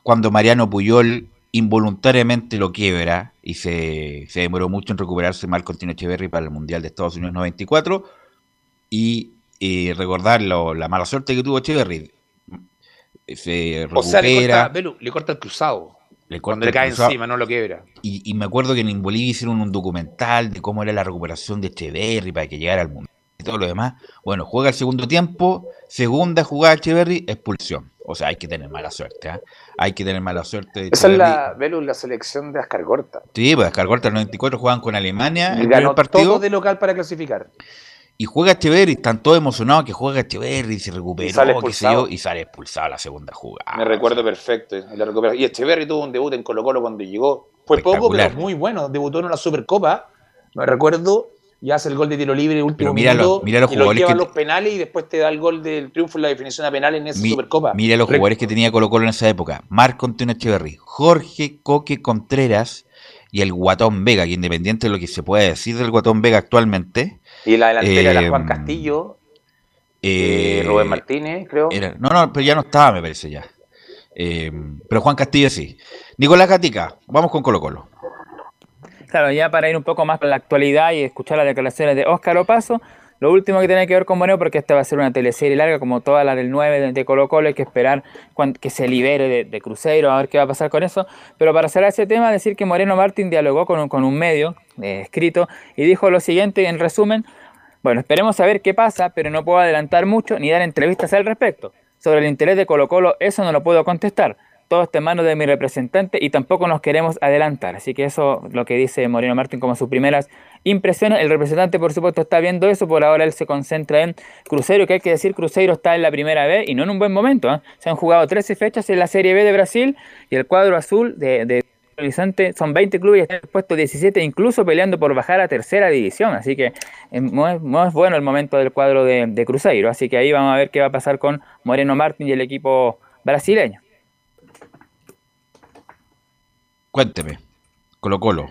cuando Mariano Puyol involuntariamente lo quiebra y se, demoró mucho en recuperarse mal Tino Echeverry para el Mundial de Estados Unidos 94 y, y recordar la mala suerte que tuvo Echeverry se recupera. O sea, le corta, le corta el cruzado. Le corta cuando le cae encima, no lo quiebra. Y, me acuerdo que en Bolivia hicieron un documental de cómo era la recuperación de Echeverry para que llegara al mundo y todo lo demás. Bueno, juega el segundo tiempo, segunda jugada Echeverry, expulsión. O sea, hay que tener mala suerte, ¿eh? Hay que tener mala suerte. Esa es la, la selección de Ascar Gorta. Sí, pues Ascar Gorta el 94 juegan con Alemania. Y ganó partido. todo de local para clasificar. Y juega Echeverry, están todos emocionados que juega Echeverry, se recuperó, y sale expulsado, y sale expulsado la segunda jugada. Me recuerdo perfecto. Y Echeverry tuvo un debut en Colo Colo cuando llegó. Fue poco, pero muy bueno. Debutó en una Supercopa, me recuerdo, y hace el gol de tiro libre último mira minuto, mira los y lo lleva a los penales y después te da el gol del triunfo en la definición a penales en esa Supercopa. Mira los jugadores que tenía Colo Colo en esa época. Marco Antonio Echeverry, Jorge Coque Contreras y el Guatón Vega, que independiente de lo que se puede decir del Guatón Vega actualmente, y la delantera era Juan em, Castillo. Eh, Rubén Martínez, creo. no, no, pero ya no estaba, me parece ya. Eh, pero Juan Castillo sí. Nicolás Gatica, vamos con Colo Colo. Claro, ya para ir un poco más con la actualidad y escuchar las declaraciones de Óscar Opaso, lo último que tiene que ver con Moreno, porque esta va a ser una teleserie larga, como toda la del 9 de, Colo Colo, hay que esperar que se libere de, Cruzeiro, a ver qué va a pasar con eso. Pero para cerrar ese tema, decir que Moreno Martín dialogó con un, con un medio eh, escrito y dijo lo siguiente, en resumen, bueno, esperemos a ver qué pasa, pero no puedo adelantar mucho ni dar entrevistas al respecto. Sobre el interés de Colo Colo, eso no lo puedo contestar. Todo está en manos de mi representante y tampoco nos queremos adelantar. Así que eso lo que dice Moreno Martín como sus primeras impresiones. El representante, por supuesto, está viendo eso. Por ahora él se concentra en Cruzeiro, que hay que decir, Cruzeiro está en la primera B y no en un buen momento. ¿eh? Se han jugado 13 fechas en la Serie B de Brasil y el cuadro azul de, de son 20 clubes y están puesto 17, incluso peleando por bajar a tercera división. Así que eh, es, bueno el momento del cuadro de, Cruzeiro. Así que ahí vamos a ver qué va a pasar con Moreno Martín y el equipo brasileño. Cuénteme, Colo Colo,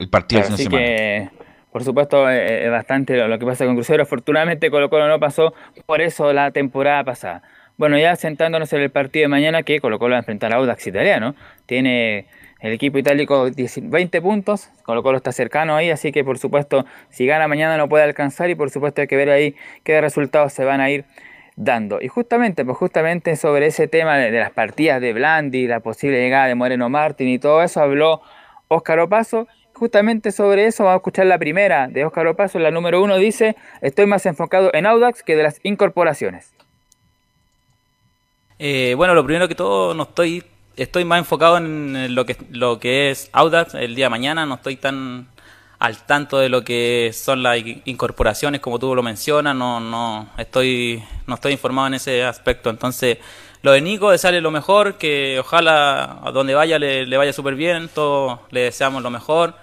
el partido de Así que, por supuesto, eh, eh, es bastante lo, que pasa con Cruzeiro. Afortunadamente Colo Colo no pasó por eso la temporada pasada. Bueno, ya sentándonos en el partido de mañana que Colo Colo va a enfrentar a Audax Italiano. Tiene el equipo itálico 20 puntos, Colo Colo está cercano ahí, así que por supuesto si gana mañana no puede alcanzar y por supuesto hay que ver ahí qué resultados se van a ir dando. Y justamente, pues justamente sobre ese tema de, las partidas de Blandi, la posible llegada de Moreno Martín y todo eso habló Óscar Opaso. Justamente sobre eso vamos a escuchar la primera de Óscar Opaso, la número uno dice, estoy más enfocado en Audax que de las incorporaciones. Eh, bueno, lo primero que todo, no estoy estoy más enfocado en lo que, lo que es Audax el día de mañana, no estoy tan al tanto de lo que son las incorporaciones como tú lo mencionas, no, no estoy, no estoy informado en ese aspecto, entonces lo de Nico sale lo mejor, que ojalá a donde vaya le, vaya súper bien, todos le deseamos lo mejor,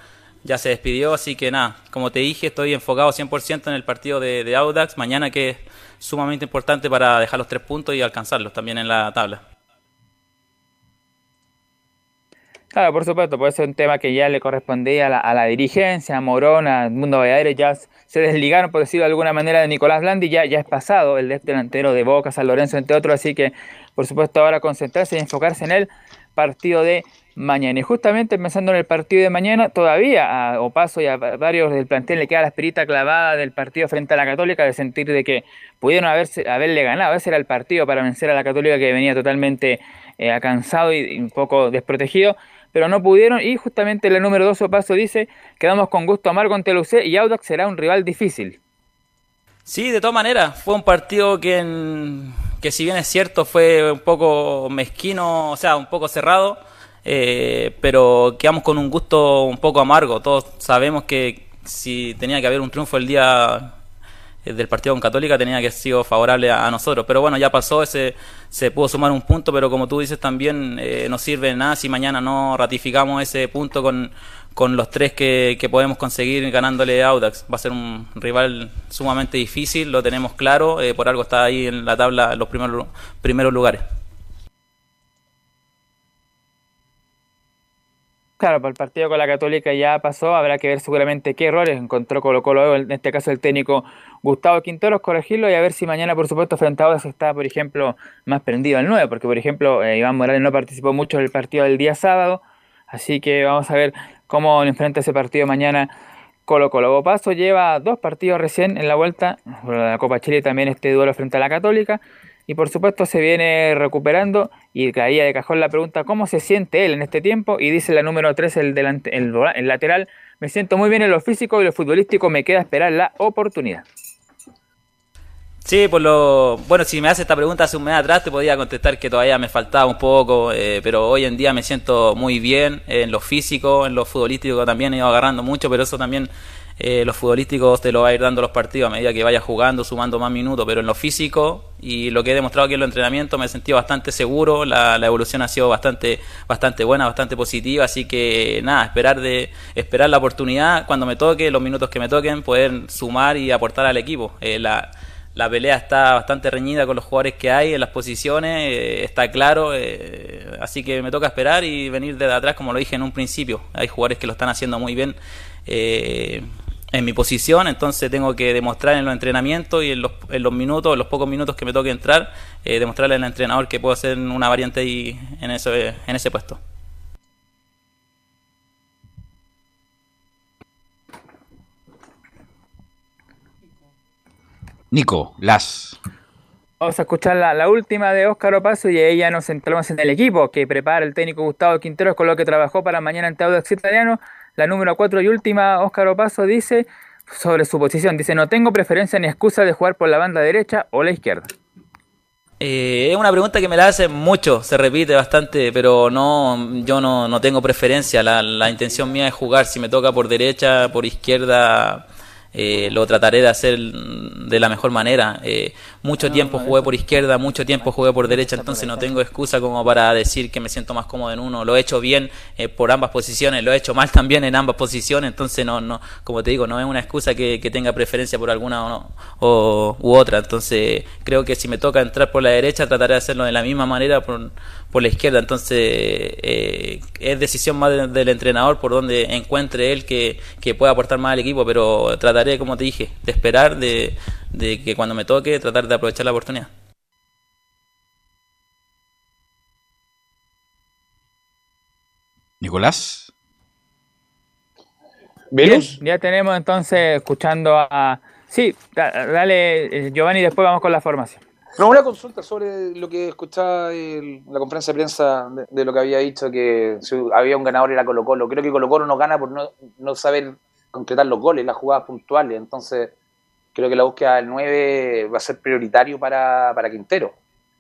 ya se despidió, así que nada, como te dije, estoy enfocado 100% en el partido de, de Audax, mañana que es sumamente importante para dejar los tres puntos y alcanzarlos también en la tabla. Claro, por supuesto, pues es un tema que ya le correspondía a la, dirigencia, a Morona, al Mundo Valladares, ya se desligaron, por decirlo de alguna manera, de Nicolás Blandi, ya, ya es pasado el delantero de Boca, San Lorenzo, entre otros, así que, por supuesto, ahora concentrarse y enfocarse en el partido de mañana. Y justamente pensando en el partido de mañana, todavía a Opaso y a varios del plantel le queda la espirita clavada del partido frente a la Católica, de sentir de que pudieron haberse, haberle ganado, ese era el partido para vencer a la Católica que venía totalmente eh, cansado y un poco desprotegido pero no pudieron y justamente el número 2 paso dice, quedamos con gusto amargo ante el y Audax será un rival difícil. Sí, de todas maneras, fue un partido que, que si bien es cierto fue un poco mezquino, o sea, un poco cerrado, eh, pero quedamos con un gusto un poco amargo. Todos sabemos que si tenía que haber un triunfo el día del partido con Católica tenía que haber sido favorable a, nosotros. Pero bueno, ya pasó, ese, se pudo sumar un punto, pero como tú dices también eh, no sirve nada si mañana no ratificamos ese punto con, con los tres que, que, podemos conseguir ganándole a Audax. Va a ser un rival sumamente difícil, lo tenemos claro, eh, por algo está ahí en la tabla los primeros, primeros lugares. Claro, para el partido con la Católica ya pasó, habrá que ver seguramente qué errores encontró Colo Colo, en este caso el técnico Gustavo Quinteros, corregirlo y a ver si mañana, por supuesto, frente a está, por ejemplo, más prendido al 9, porque, por ejemplo, eh, Iván Morales no participó mucho en el partido del día sábado, así que vamos a ver cómo enfrenta ese partido mañana Colo Colo. Paso lleva dos partidos recién en la vuelta, la Copa Chile también este duelo frente a la Católica, y por supuesto se viene recuperando y caía de cajón la pregunta cómo se siente él en este tiempo y dice la número 3 el, delante, el, el lateral me siento muy bien en lo físico y lo futbolístico me queda esperar la oportunidad Sí, por lo bueno, si me hace esta pregunta hace un mes atrás te podía contestar que todavía me faltaba un poco, eh, pero hoy en día me siento muy bien en lo físico, en lo futbolístico también he ido agarrando mucho, pero eso también eh, los futbolísticos te lo va a ir dando los partidos a medida que vayas jugando, sumando más minutos, pero en lo físico y lo que he demostrado aquí en los entrenamientos me he sentido bastante seguro, la, evolución ha sido bastante, bastante buena, bastante positiva, así que nada, esperar de esperar la oportunidad cuando me toque, los minutos que me toquen, poder sumar y aportar al equipo. Eh, la pelea está bastante reñida con los jugadores que hay en las posiciones, eh, está claro, así que me toca esperar y venir desde atrás como lo dije en un principio. Hay jugadores que lo están haciendo muy bien en mi posición, entonces tengo que demostrar en los entrenamientos y en los, minutos, en los pocos minutos que me toque entrar, eh, demostrarle al entrenador que puedo hacer una variante ahí en, en ese puesto. Nico, las. Vamos a escuchar la, última de Óscar Opaso y ahí ya nos centramos en el equipo que prepara el técnico Gustavo Quinteros con lo que trabajó para mañana en Audax Italiano. La número 4 y última, Óscar Opaso dice sobre su posición, dice no tengo preferencia ni excusa de jugar por la banda derecha o la izquierda. Eh, es una pregunta que me la hacen mucho, se repite bastante, pero no, yo no, no tengo preferencia. La, la, intención mía es jugar. Si me toca por derecha, por izquierda, eh, lo trataré de hacer de la mejor manera. Eh, mucho tiempo jugué por izquierda, mucho tiempo jugué por derecha, entonces no tengo excusa como para decir que me siento más cómodo en uno. Lo he hecho bien eh, por ambas posiciones, lo he hecho mal [laughs] también en ambas posiciones, entonces no, no, como te digo, no es una excusa que, tenga preferencia por alguna o, no, o u otra. Entonces creo que si me toca entrar por la derecha, trataré de hacerlo de la misma manera por, por la izquierda. Entonces es decisión más del entrenador por donde encuentre él que, que pueda aportar más al equipo, pero trataré como te dije, de esperar, de, de que cuando me toque, tratar de aprovechar la oportunidad. Nicolás. Bien, ya tenemos entonces escuchando a... Sí, dale eh, Giovanni, después vamos con la formación. No, una consulta sobre lo que escuchaba en la conferencia de prensa de, lo que había dicho, que había un ganador era Colo Colo. Creo que Colo Colo no gana por no, no saber concretar los goles, las jugadas puntuales. Entonces, creo que la búsqueda del 9 va a ser prioritario para, para Quintero.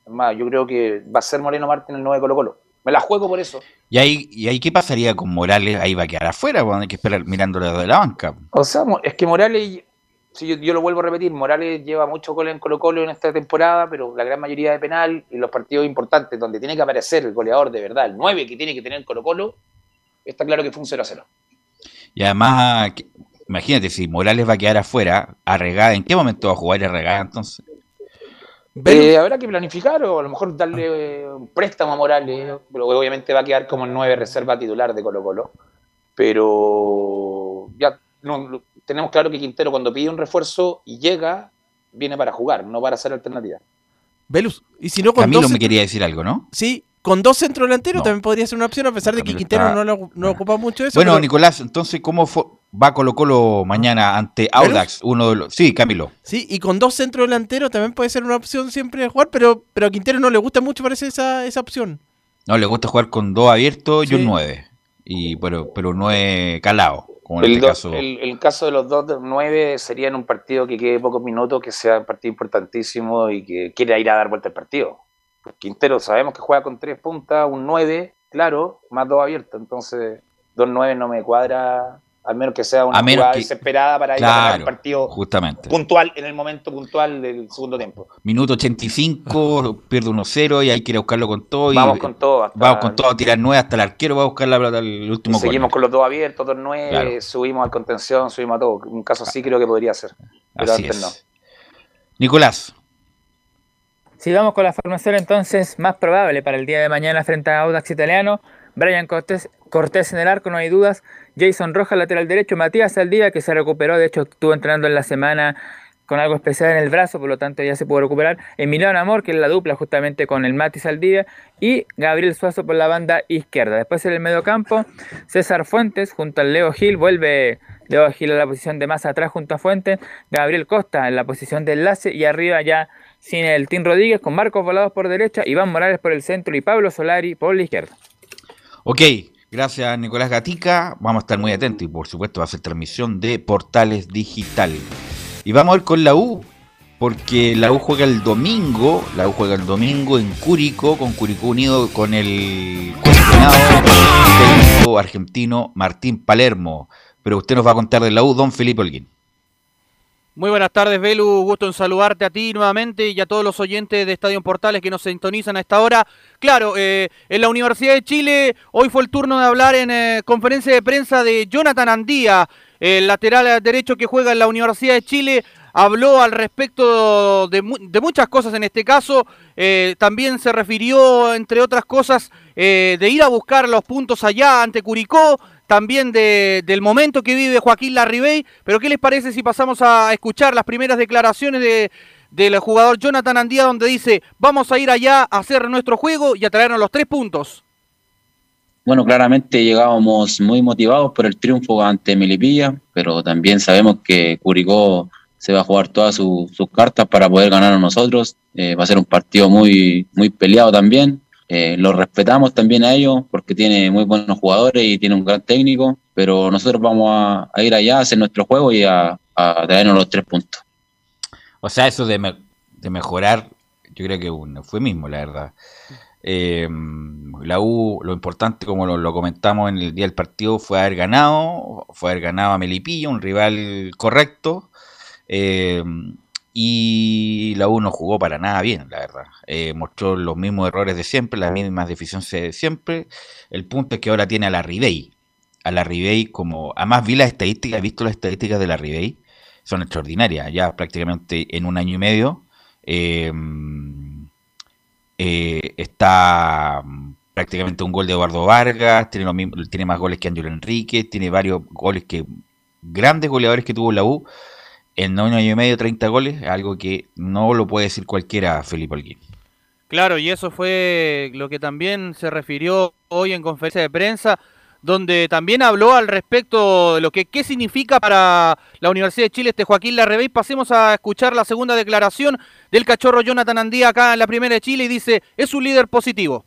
Es más, yo creo que va a ser Moreno Martín el 9 Colo Colo. Me la juego por eso. ¿Y ahí, ¿Y ahí qué pasaría con Morales? Ahí va a quedar afuera, cuando hay que esperar mirándolo de la banca. O sea, es que Morales, si yo, lo vuelvo a repetir, Morales lleva mucho gol en Colo Colo en esta temporada, pero la gran mayoría de penal y los partidos importantes donde tiene que aparecer el goleador de verdad, el 9 que tiene que tener Colo Colo, está claro que fue un 0 a 0. Y además, imagínate, si Morales va a quedar afuera, Arregada, ¿en qué momento va a jugar Arregada entonces? Eh, habrá que planificar o a lo mejor darle un préstamo a Morales, pero obviamente va a quedar como el 9 reserva titular de Colo Colo. Pero ya no, tenemos claro que Quintero cuando pide un refuerzo y llega, viene para jugar, no para hacer alternativa. Velus, y si no con Camilo me quería decir algo, ¿no? Sí, con dos centros delanteros también podría ser una opción, a pesar de que Quintero no, lo, no, ocupa mucho eso. Bueno, Nicolás, entonces, ¿cómo va Colo Colo mañana ante Audax? Uno de los... Sí, Camilo. Sí, y con dos centros delanteros también puede ser una opción siempre de jugar, pero, pero a Quintero no le gusta mucho, parece, esa, esa opción. No, le gusta jugar con dos abiertos y un nueve. Y, pero, pero un nueve calado. Como el, este caso. El, caso de los dos nueve sería en un partido que quede pocos minutos, que sea un partido importantísimo y que quiera ir a dar vuelta al partido. Quintero sabemos que juega con tres puntas, un 9, claro, más dos abiertos. Entonces, dos 9 no me cuadra, al menos que sea una jugada desesperada para ir a ganar el partido justamente. puntual, en el momento puntual del segundo tiempo. Minuto 85, [laughs] pierde 1-0 y hay que ir a buscarlo con todo. Vamos con todo. vamos con todo a tirar 9 hasta el arquero va a buscar la plata al último Seguimos con los dos abiertos, dos 9, subimos al contención, subimos a todo. Un caso así creo que podría ser, pero antes no. Nicolás, Sigamos con la formación entonces más probable para el día de mañana frente a Audax Italiano. Brian Cortés, Cortés en el arco, no hay dudas. Jason Rojas, lateral derecho. Matías Aldía, que se recuperó, de hecho estuvo entrenando en la semana con algo especial en el brazo, por lo tanto ya se pudo recuperar. Emiliano Amor, que es la dupla justamente con el Matis Aldía. Y Gabriel Suazo por la banda izquierda. Después en el medio campo, César Fuentes junto al Leo Gil. Vuelve Leo Gil a la posición de más atrás junto a Fuentes. Gabriel Costa en la posición de enlace. Y arriba ya sin el Tim Rodríguez, con Marcos Volados por derecha, Iván Morales por el centro y Pablo Solari por la izquierda. Ok, gracias Nicolás Gatica. Vamos a estar muy atentos y por supuesto va a ser transmisión de Portales Digital. Y vamos a ir con la U, porque la U juega el domingo, la U juega el domingo en Cúrico, con Curicó Unido, con el técnico argentino Martín Palermo. Pero usted nos va a contar de la U, don Felipe Holguín. Muy buenas tardes, Belu. Gusto en saludarte a ti nuevamente y a todos los oyentes de Estadio Portales que nos sintonizan a esta hora. Claro, eh, en la Universidad de Chile hoy fue el turno de hablar en eh, conferencia de prensa de Jonathan Andía, el lateral derecho que juega en la Universidad de Chile. habló al respecto de, muchas cosas en este caso. Eh, también se refirió, entre otras cosas, de ir a buscar los puntos allá ante Curicó, también del momento que vive Joaquín Larribey. Pero ¿qué les parece si pasamos a escuchar las primeras declaraciones de, del jugador Jonathan Andía, donde dice, vamos a ir allá a hacer nuestro juego y a traernos los tres puntos? Bueno, claramente llegábamos muy motivados por el triunfo ante Melipilla, pero también sabemos que Curicó se va a jugar todas sus cartas para poder ganar a nosotros. Eh, va a ser un partido muy, muy peleado también. Eh, lo respetamos también a ellos porque tiene muy buenos jugadores y tiene un gran técnico, pero nosotros vamos a, ir allá a hacer nuestro juego y a, traernos los tres puntos. O sea, eso de, mejorar, yo creo que un mismo, la verdad. Eh, la U, lo importante, como lo, comentamos en el día del partido, fue haber ganado, fue haber ganado a Melipilla, un rival correcto, eh, y la U no jugó para nada bien, la verdad. Eh, mostró los mismos errores de siempre, las mismas deficiencias de siempre. El punto es que ahora tiene a la Ribey. A la Ribey como... Además vi las estadísticas, he visto las estadísticas de la Ribey. Son extraordinarias, ya prácticamente en un año y medio. Eh, está prácticamente un gol de Eduardo Vargas, tiene, tiene más goles que Ángelo Enrique, tiene varios goles que... Grandes goleadores que tuvo la U en un año y medio 30 goles, algo que no lo puede decir cualquiera Felipe Alguín. Claro, y eso fue lo que también se refirió hoy en conferencia de prensa, donde también habló al respecto de lo que qué significa para la Universidad de Chile este Joaquín Larrebey. Pasemos a escuchar la segunda declaración del cachorro Jonathan Andía acá en la primera de Chile y dice, es un líder positivo.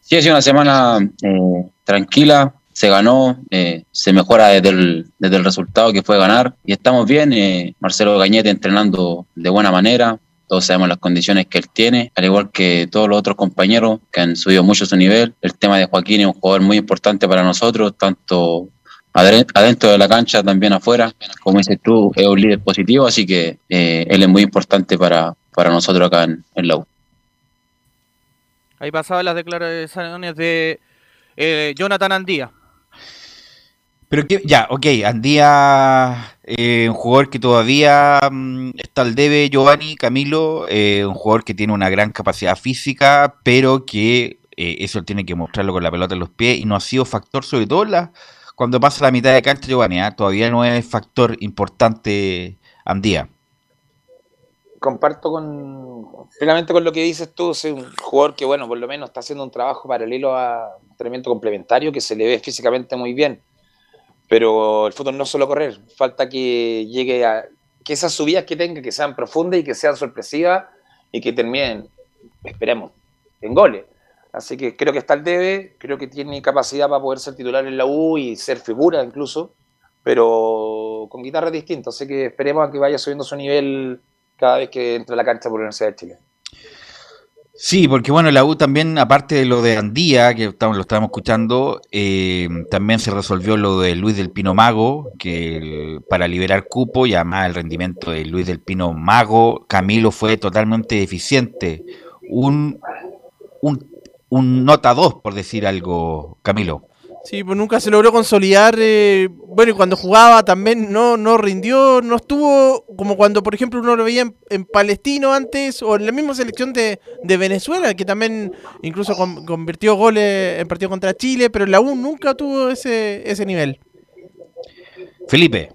Sí, ha sido una semana eh, tranquila, se ganó, eh, se mejora desde el, desde el resultado que fue ganar y estamos bien. Eh, Marcelo Gañete entrenando de buena manera, todos sabemos las condiciones que él tiene, al igual que todos los otros compañeros que han subido mucho su nivel. El tema de Joaquín es un jugador muy importante para nosotros, tanto adentro de la cancha, también afuera. Como dices tú, es un líder positivo, así que eh, él es muy importante para, para nosotros acá en, en la U. Ahí pasaban las declaraciones de Jonathan Andía. Pero que, ya, ok, Andía, eh, un jugador que todavía mm, está al debe, Giovanni, Camilo, eh, un jugador que tiene una gran capacidad física, pero que eh, eso tiene que mostrarlo con la pelota en los pies y no ha sido factor, sobre todo la, cuando pasa la mitad de cancha, Giovanni, ¿ah? todavía no es factor importante Andía. Comparto con finalmente con lo que dices tú, es un jugador que, bueno, por lo menos está haciendo un trabajo paralelo a un entrenamiento complementario que se le ve físicamente muy bien pero el fútbol no solo correr, falta que llegue a que esas subidas que tenga que sean profundas y que sean sorpresivas y que terminen, esperemos, en goles. Así que creo que está al debe, creo que tiene capacidad para poder ser titular en la U y ser figura incluso, pero con guitarra distinta. Así que esperemos a que vaya subiendo su nivel cada vez que entre a la cancha por la Universidad de Chile. Sí, porque bueno, la U también, aparte de lo de Andía, que estamos, lo estábamos escuchando, eh, también se resolvió lo de Luis del Pino Mago, que para liberar cupo y además el rendimiento de Luis del Pino Mago, Camilo fue totalmente deficiente. Un, un, un nota 2, por decir algo, Camilo. Sí, pues nunca se logró consolidar. Eh, bueno, y cuando jugaba también no, no rindió, no estuvo como cuando, por ejemplo, uno lo veía en, Palestino antes o en la misma selección de, Venezuela, que también incluso convirtió goles en partido contra Chile, pero la U nunca tuvo ese, ese nivel. Felipe.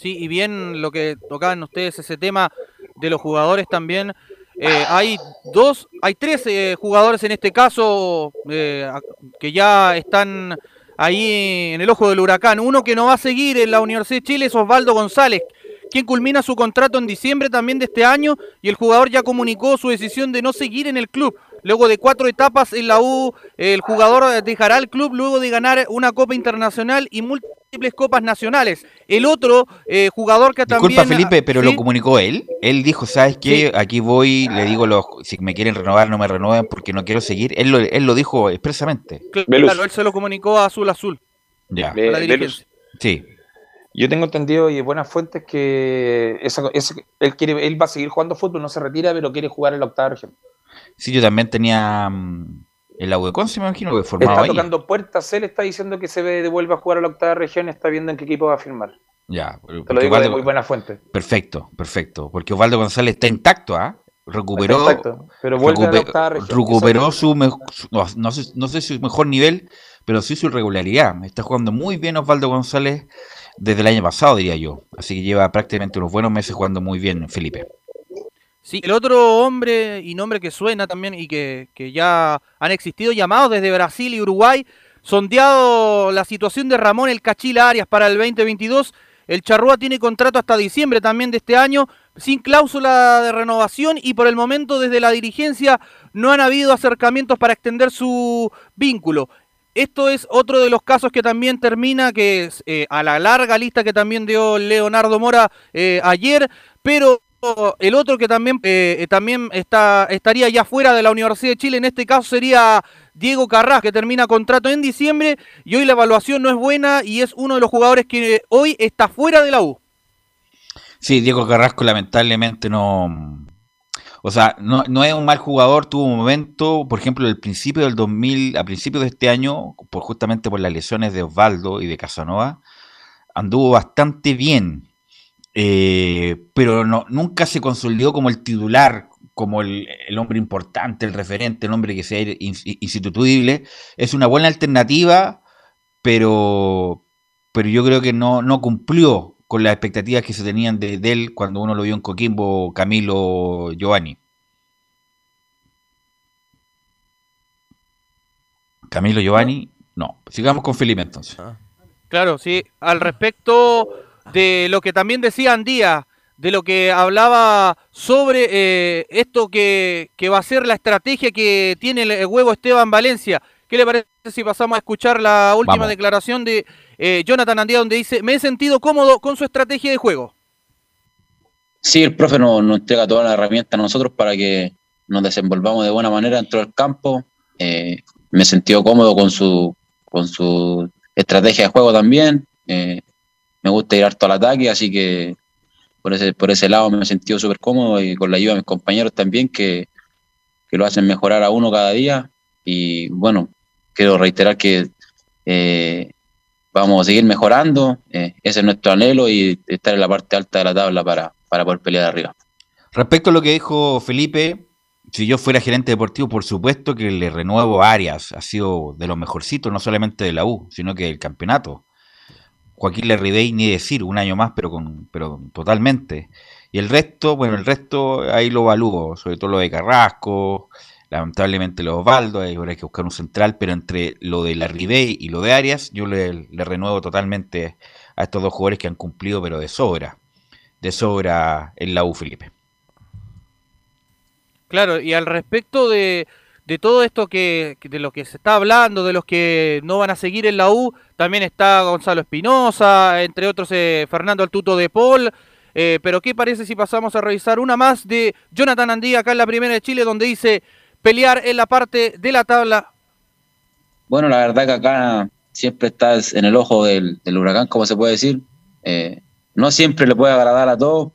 Sí, y bien lo que tocaban ustedes, ese tema de los jugadores también. Eh, hay dos, hay tres eh, jugadores en este caso eh, que ya están ahí en el ojo del huracán. Uno que no va a seguir en la Universidad de Chile es Osvaldo González, quien culmina su contrato en diciembre también de este año y el jugador ya comunicó su decisión de no seguir en el club. Luego de cuatro etapas en la U, el jugador dejará el club luego de ganar una Copa Internacional y múltiples Copas Nacionales. El otro eh, jugador que también... Disculpa Felipe, pero lo comunicó él. Él dijo, ¿sabes qué? Aquí voy, le digo, los, si me quieren renovar, no me renueven porque no quiero seguir. Él lo, él lo dijo expresamente. Claro, él se lo comunicó a Azul Azul. Ya. Sí. Yo tengo entendido y de buenas fuentes que él, quiere, él va a seguir jugando fútbol, no se retira, pero quiere jugar en la octava región. Sí, yo también tenía mm, el AUDECON, se me imagino, que formaba Está tocando puertas, él está diciendo que se devuelve a jugar a la octava región, está viendo en qué equipo va a firmar. Ya, te lo digo de muy buena fuente. Perfecto, perfecto. Porque Osvaldo González está intacto, ¿ah? Recuperó, pero vuelve recuperó su, no, no, sé, no sé su mejor nivel, pero sí su irregularidad. Está jugando muy bien Osvaldo González desde el año pasado, diría yo. Así que lleva prácticamente unos buenos meses jugando muy bien, Felipe. Sí, el otro hombre y nombre que suena también y que, ya han existido llamados desde Brasil y Uruguay, sondeado la situación de Ramón El Cachila Arias para el 2022. El Charrúa tiene contrato hasta diciembre también de este año, sin cláusula de renovación y por el momento desde la dirigencia no han habido acercamientos para extender su vínculo. Esto es otro de los casos que también termina, que es eh, a la larga lista que también dio Leonardo Mora eh, ayer, pero el otro que también, eh, también está, estaría ya fuera de la Universidad de Chile, en este caso sería Diego Carras, que termina contrato en diciembre y hoy la evaluación no es buena y es uno de los jugadores que hoy está fuera de la U. Sí, Diego Carrasco lamentablemente no, o sea, no, no, es un mal jugador, tuvo un momento, por ejemplo, el principio del 2000, a principios de este año, por, justamente por las lesiones de Osvaldo y de Casanova, anduvo bastante bien, eh, pero no, nunca se consolidó como el titular, como el, hombre importante, el referente, el hombre que sea instituible. Es una buena alternativa, pero, pero yo creo que no, no cumplió con las expectativas que se tenían de, él cuando uno lo vio en Coquimbo, Camilo, Giovanni. Camilo Giovanni, no. Sigamos con Felipe entonces. Ah. Claro, sí. Al respecto de lo que también decía Andía, de lo que hablaba sobre eh, esto que, va a ser la estrategia que tiene el huevo Esteban Valencia. ¿Qué le parece si pasamos a escuchar la última declaración de eh, Jonathan Andía, donde dice, me he sentido cómodo con su estrategia de juego. Sí, el profe nos, entrega todas las herramientas a nosotros para que nos desenvolvamos de buena manera dentro del campo. Eh, me he sentido cómodo con su, con su estrategia de juego también. Eh, me gusta ir harto al ataque, así que por ese, por ese lado me he sentido súper cómodo y con la ayuda de mis compañeros también que, que, lo hacen mejorar a uno cada día. Y bueno, quiero reiterar que vamos a seguir mejorando, eh, ese es nuestro anhelo y estar en la parte alta de la tabla para, para poder pelear arriba. Respecto a lo que dijo Felipe, si yo fuera gerente deportivo, por supuesto que le renuevo a Arias, ha sido de los mejorcitos, no solamente de la U, sino que del campeonato. Joaquín Lerridey, ni decir, un año más, pero con pero totalmente. Y el resto, bueno, el resto ahí lo evalúo, sobre todo lo de Carrasco, lamentablemente los Osvaldo, hay que buscar un central, pero entre lo de la Ribey y lo de Arias, yo le, renuevo totalmente a estos dos jugadores que han cumplido, pero de sobra, de sobra en la U, Felipe. Claro, y al respecto de, de todo esto que de lo que se está hablando, de los que no van a seguir en la U, también está Gonzalo Espinosa, entre otros eh, Fernando Altuto de Paul. Eh, pero ¿qué parece si pasamos a revisar una más de Jonathan Andía acá en la primera de Chile, donde dice pelear en la parte de la tabla? Bueno, la verdad que acá siempre estás en el ojo del, huracán, como se puede decir. Eh, no siempre le puede agradar a todos,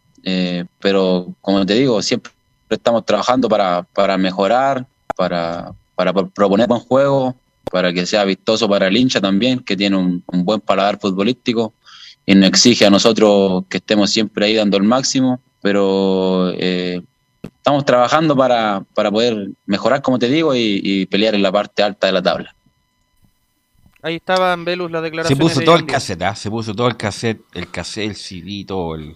pero como te digo, siempre estamos trabajando para, para mejorar, para, para proponer buen juego, para que sea vistoso para el hincha también, que tiene un, buen paladar futbolístico y nos exige a nosotros que estemos siempre ahí dando el máximo, pero eh, estamos trabajando para, poder mejorar, como te digo, y, pelear en la parte alta de la tabla. Ahí estaban Velus las declaraciones. Se puso todo el cassette, ¿ah? se puso todo el cassette, el cassette, el CD, todo el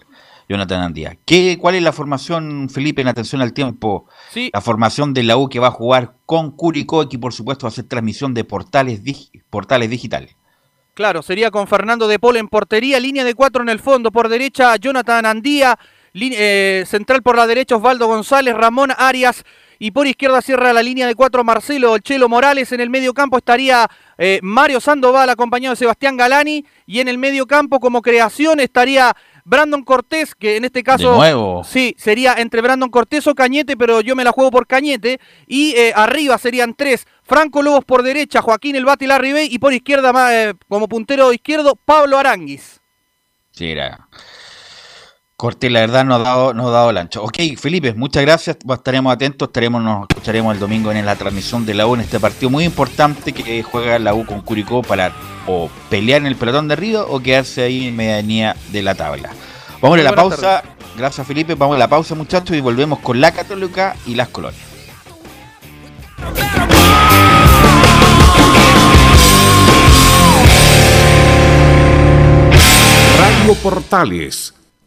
Jonathan Andía. ¿Qué, ¿Cuál es la formación, Felipe, en atención al tiempo? Sí. La formación de la U que va a jugar con Curicó y por supuesto va a hacer transmisión de portales, portales digital. Claro, sería con Fernando de Pol en portería, línea de cuatro en el fondo, por derecha Jonathan Andía, eh, central por la derecha Osvaldo González, Ramón Arias y por izquierda cierra la línea de cuatro Marcelo Chelo Morales. En el medio campo estaría eh, Mario Sandoval acompañado de Sebastián Galani y en el medio campo como creación estaría Brandon Cortés, que en este caso nuevo. sí, sería entre Brandon Cortés o Cañete, pero yo me la juego por Cañete. Y eh, arriba serían tres, Franco Lobos por derecha, Joaquín El Bati Larribey y por izquierda, como puntero izquierdo, Pablo Aranguis. Sí, era Cortés, la verdad, no ha dado, no ha dado el ancho. Ok, Felipe, muchas gracias. Estaremos atentos, estaremos, nos escucharemos el domingo en la transmisión de la U en este partido muy importante que juega la U con Curicó para o pelear en el pelotón de arriba o quedarse ahí en medianía de la tabla. Vamos a la pausa. Gracias, Felipe. Vamos a la pausa, muchachos, y volvemos con la Católica y las colonias. Radio Portales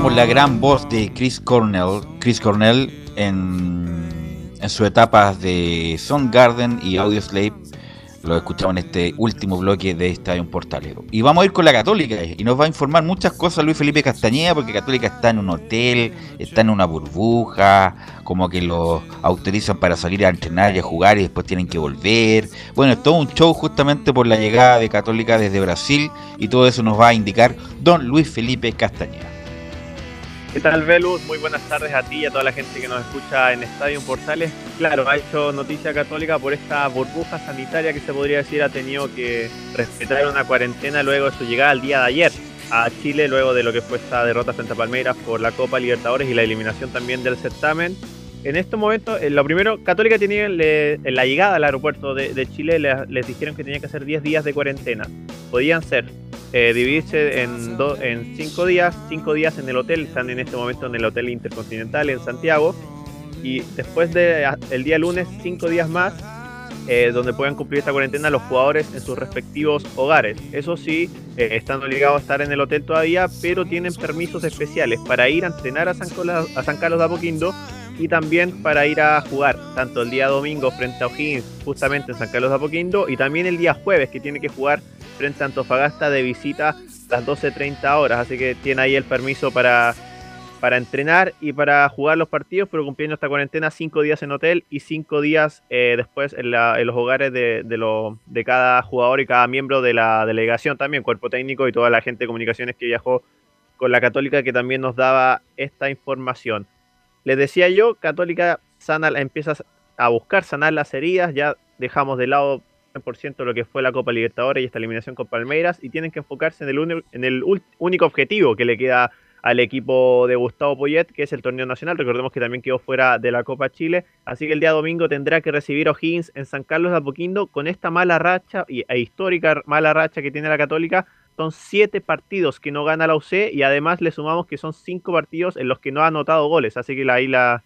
Escuchamos la gran voz de Chris Cornell, Chris Cornell en, en sus etapas de Soundgarden y Audioslave. Lo escuchamos en este último bloque de Estadio Portalero. Y vamos a ir con la Católica y nos va a informar muchas cosas Luis Felipe Castañeda, porque Católica está en un hotel, está en una burbuja, como que los autorizan para salir a entrenar y a jugar y después tienen que volver. Bueno, es todo un show justamente por la llegada de Católica desde Brasil y todo eso nos va a indicar don Luis Felipe Castañeda. ¿Qué tal, Velus? Muy buenas tardes a ti y a toda la gente que nos escucha en Estadio Portales. Claro, ha hecho noticia católica por esta burbuja sanitaria que se podría decir ha tenido que respetar una cuarentena luego de su llegada el día de ayer a Chile, luego de lo que fue esta derrota frente a Palmeiras por la Copa Libertadores y la eliminación también del certamen. En estos momentos, eh, lo primero, Católica tenía en la llegada al aeropuerto de, Chile, les, dijeron que tenía que hacer 10 días de cuarentena. Podían ser eh, dividirse en, en cinco días, cinco días en el hotel, están en este momento en el Hotel Intercontinental en Santiago, y después del el día lunes, cinco días más eh, donde puedan cumplir esta cuarentena los jugadores en sus respectivos hogares. Eso sí, eh, están obligados a estar en el hotel todavía, pero tienen permisos especiales para ir a entrenar a San, a San Carlos de Apoquindo y también para ir a jugar, tanto el día domingo frente a O'Higgins, justamente en San Carlos de Apoquindo, y también el día jueves, que tiene que jugar frente a Antofagasta de visita a las 12.30 horas. Así que tiene ahí el permiso para para entrenar y para jugar los partidos, pero cumpliendo esta cuarentena cinco días en hotel y cinco días eh, después en, los hogares de, de, cada jugador y cada miembro de la delegación también, cuerpo técnico y toda la gente de comunicaciones que viajó con la Católica que también nos daba esta información. Les decía yo, Católica sana, empieza a buscar sanar las heridas, ya dejamos de lado 100% lo que fue la Copa Libertadores y esta eliminación con Palmeiras y tienen que enfocarse en el, único objetivo que le queda al equipo de Gustavo Poyet, que es el torneo nacional. Recordemos que también quedó fuera de la Copa Chile. Así que el día domingo tendrá que recibir a O'Higgins en San Carlos de Apoquindo con esta mala racha e histórica mala racha que tiene la Católica. Son siete partidos que no gana la UC y además le sumamos que son cinco partidos en los que no ha anotado goles. Así que ahí la,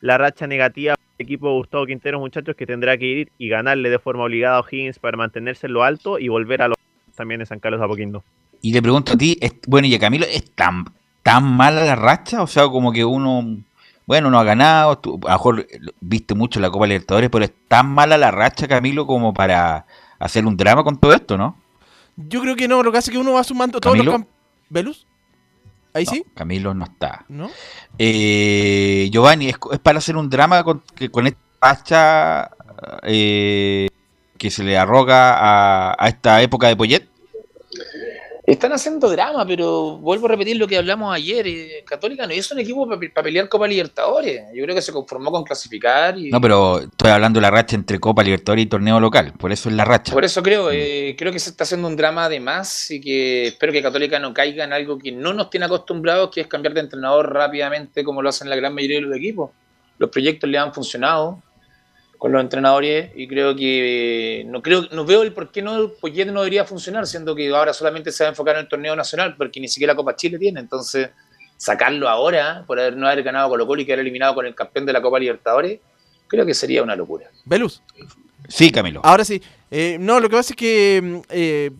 la racha negativa del equipo de Gustavo Quintero, muchachos, que tendrá que ir y ganarle de forma obligada a O'Higgins para mantenerse en lo alto y volver a los también en San Carlos de Apoquindo. Y le pregunto a ti, bueno, y a Camilo, ¿es tan tan mala la racha? O sea, como que uno, bueno, no ha ganado, a lo mejor viste mucho la Copa Libertadores, pero es tan mala la racha, Camilo, como para hacer un drama con todo esto, ¿no? Yo creo que no, lo que hace es que uno va sumando todos los ¿Velus? ¿Ahí sí? Camilo no está. ¿No? Eh, Giovanni, ¿es, para hacer un drama con, con esta racha eh, que se le arroga a, a esta época de Poyet? Están haciendo drama, pero vuelvo a repetir lo que hablamos ayer. Eh, Católica no es un equipo para pelear Copa Libertadores. Yo creo que se conformó con clasificar. Y... No, pero estoy hablando de la racha entre Copa Libertadores y torneo local. Por eso es la racha. Por eso creo, eh, creo que se está haciendo un drama de más y que espero que Católica no caiga en algo que no nos tiene acostumbrados, que es cambiar de entrenador rápidamente como lo hacen la gran mayoría de los equipos. Los proyectos le han funcionado, con los entrenadores y creo que no creo no veo el por qué no Poyet no debería funcionar siendo que ahora solamente se va a enfocar en el torneo nacional porque ni siquiera la Copa Chile tiene. Entonces sacarlo ahora por haber, no haber ganado Colo Colo y quedar eliminado con el campeón de la Copa Libertadores creo que sería una locura. Velus. Sí Camilo. Ahora sí. Eh, no lo que pasa es que mm, eh,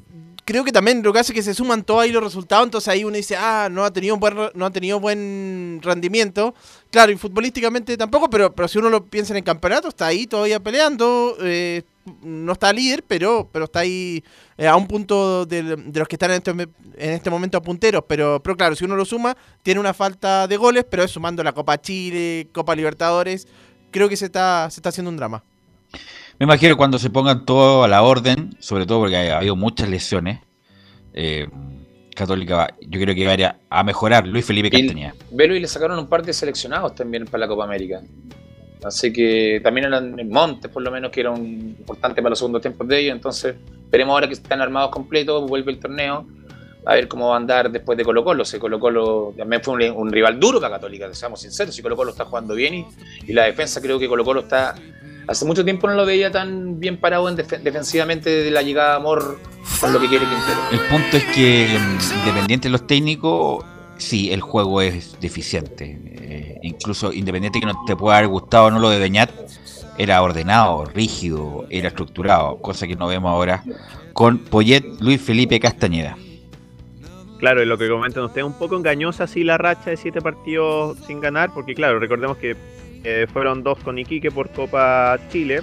creo que también lo que hace es que se suman todos ahí los resultados, entonces ahí uno dice, ah, no ha tenido buen, no ha tenido buen rendimiento. Claro, y futbolísticamente tampoco, pero, pero si uno lo piensa en el campeonato, está ahí todavía peleando, eh, no está líder, pero, pero está ahí eh, a un punto de, los que están en este, en este momento a punteros. Pero, pero claro, si uno lo suma, tiene una falta de goles, pero es sumando la Copa Chile, Copa Libertadores, creo que se está, se está haciendo un drama. Me imagino cuando se pongan todo a la orden, sobre todo porque ha habido muchas lesiones. Eh, Católica, yo creo que va a, mejorar Luis Felipe Castañeda. Velo y le sacaron un par de seleccionados también para la Copa América. Así que también eran Montes, por lo menos, que era un importante para los segundos tiempos de ellos. Entonces, veremos ahora que están armados completos, vuelve el torneo, a ver cómo va a andar después de Colo Colo. Si Colo Colo también fue un, rival duro para Católica, seamos sinceros. Si Colo Colo está jugando bien y, y la defensa creo que Colo Colo está hace mucho tiempo no lo veía tan bien parado en defensivamente de la llegada de Amor con lo que quiere Quintero. El punto es que, mm, independiente de los técnicos, sí, el juego es deficiente. Eh, incluso independiente que no te pueda haber gustado no lo de Beñat, era ordenado, rígido, era estructurado, cosa que no vemos ahora con Poyet Luis Felipe Castañeda. Claro, y lo que comentan ustedes, un poco engañosa sí la racha de siete partidos sin ganar, porque claro, recordemos que eh, fueron dos con Iquique por Copa Chile,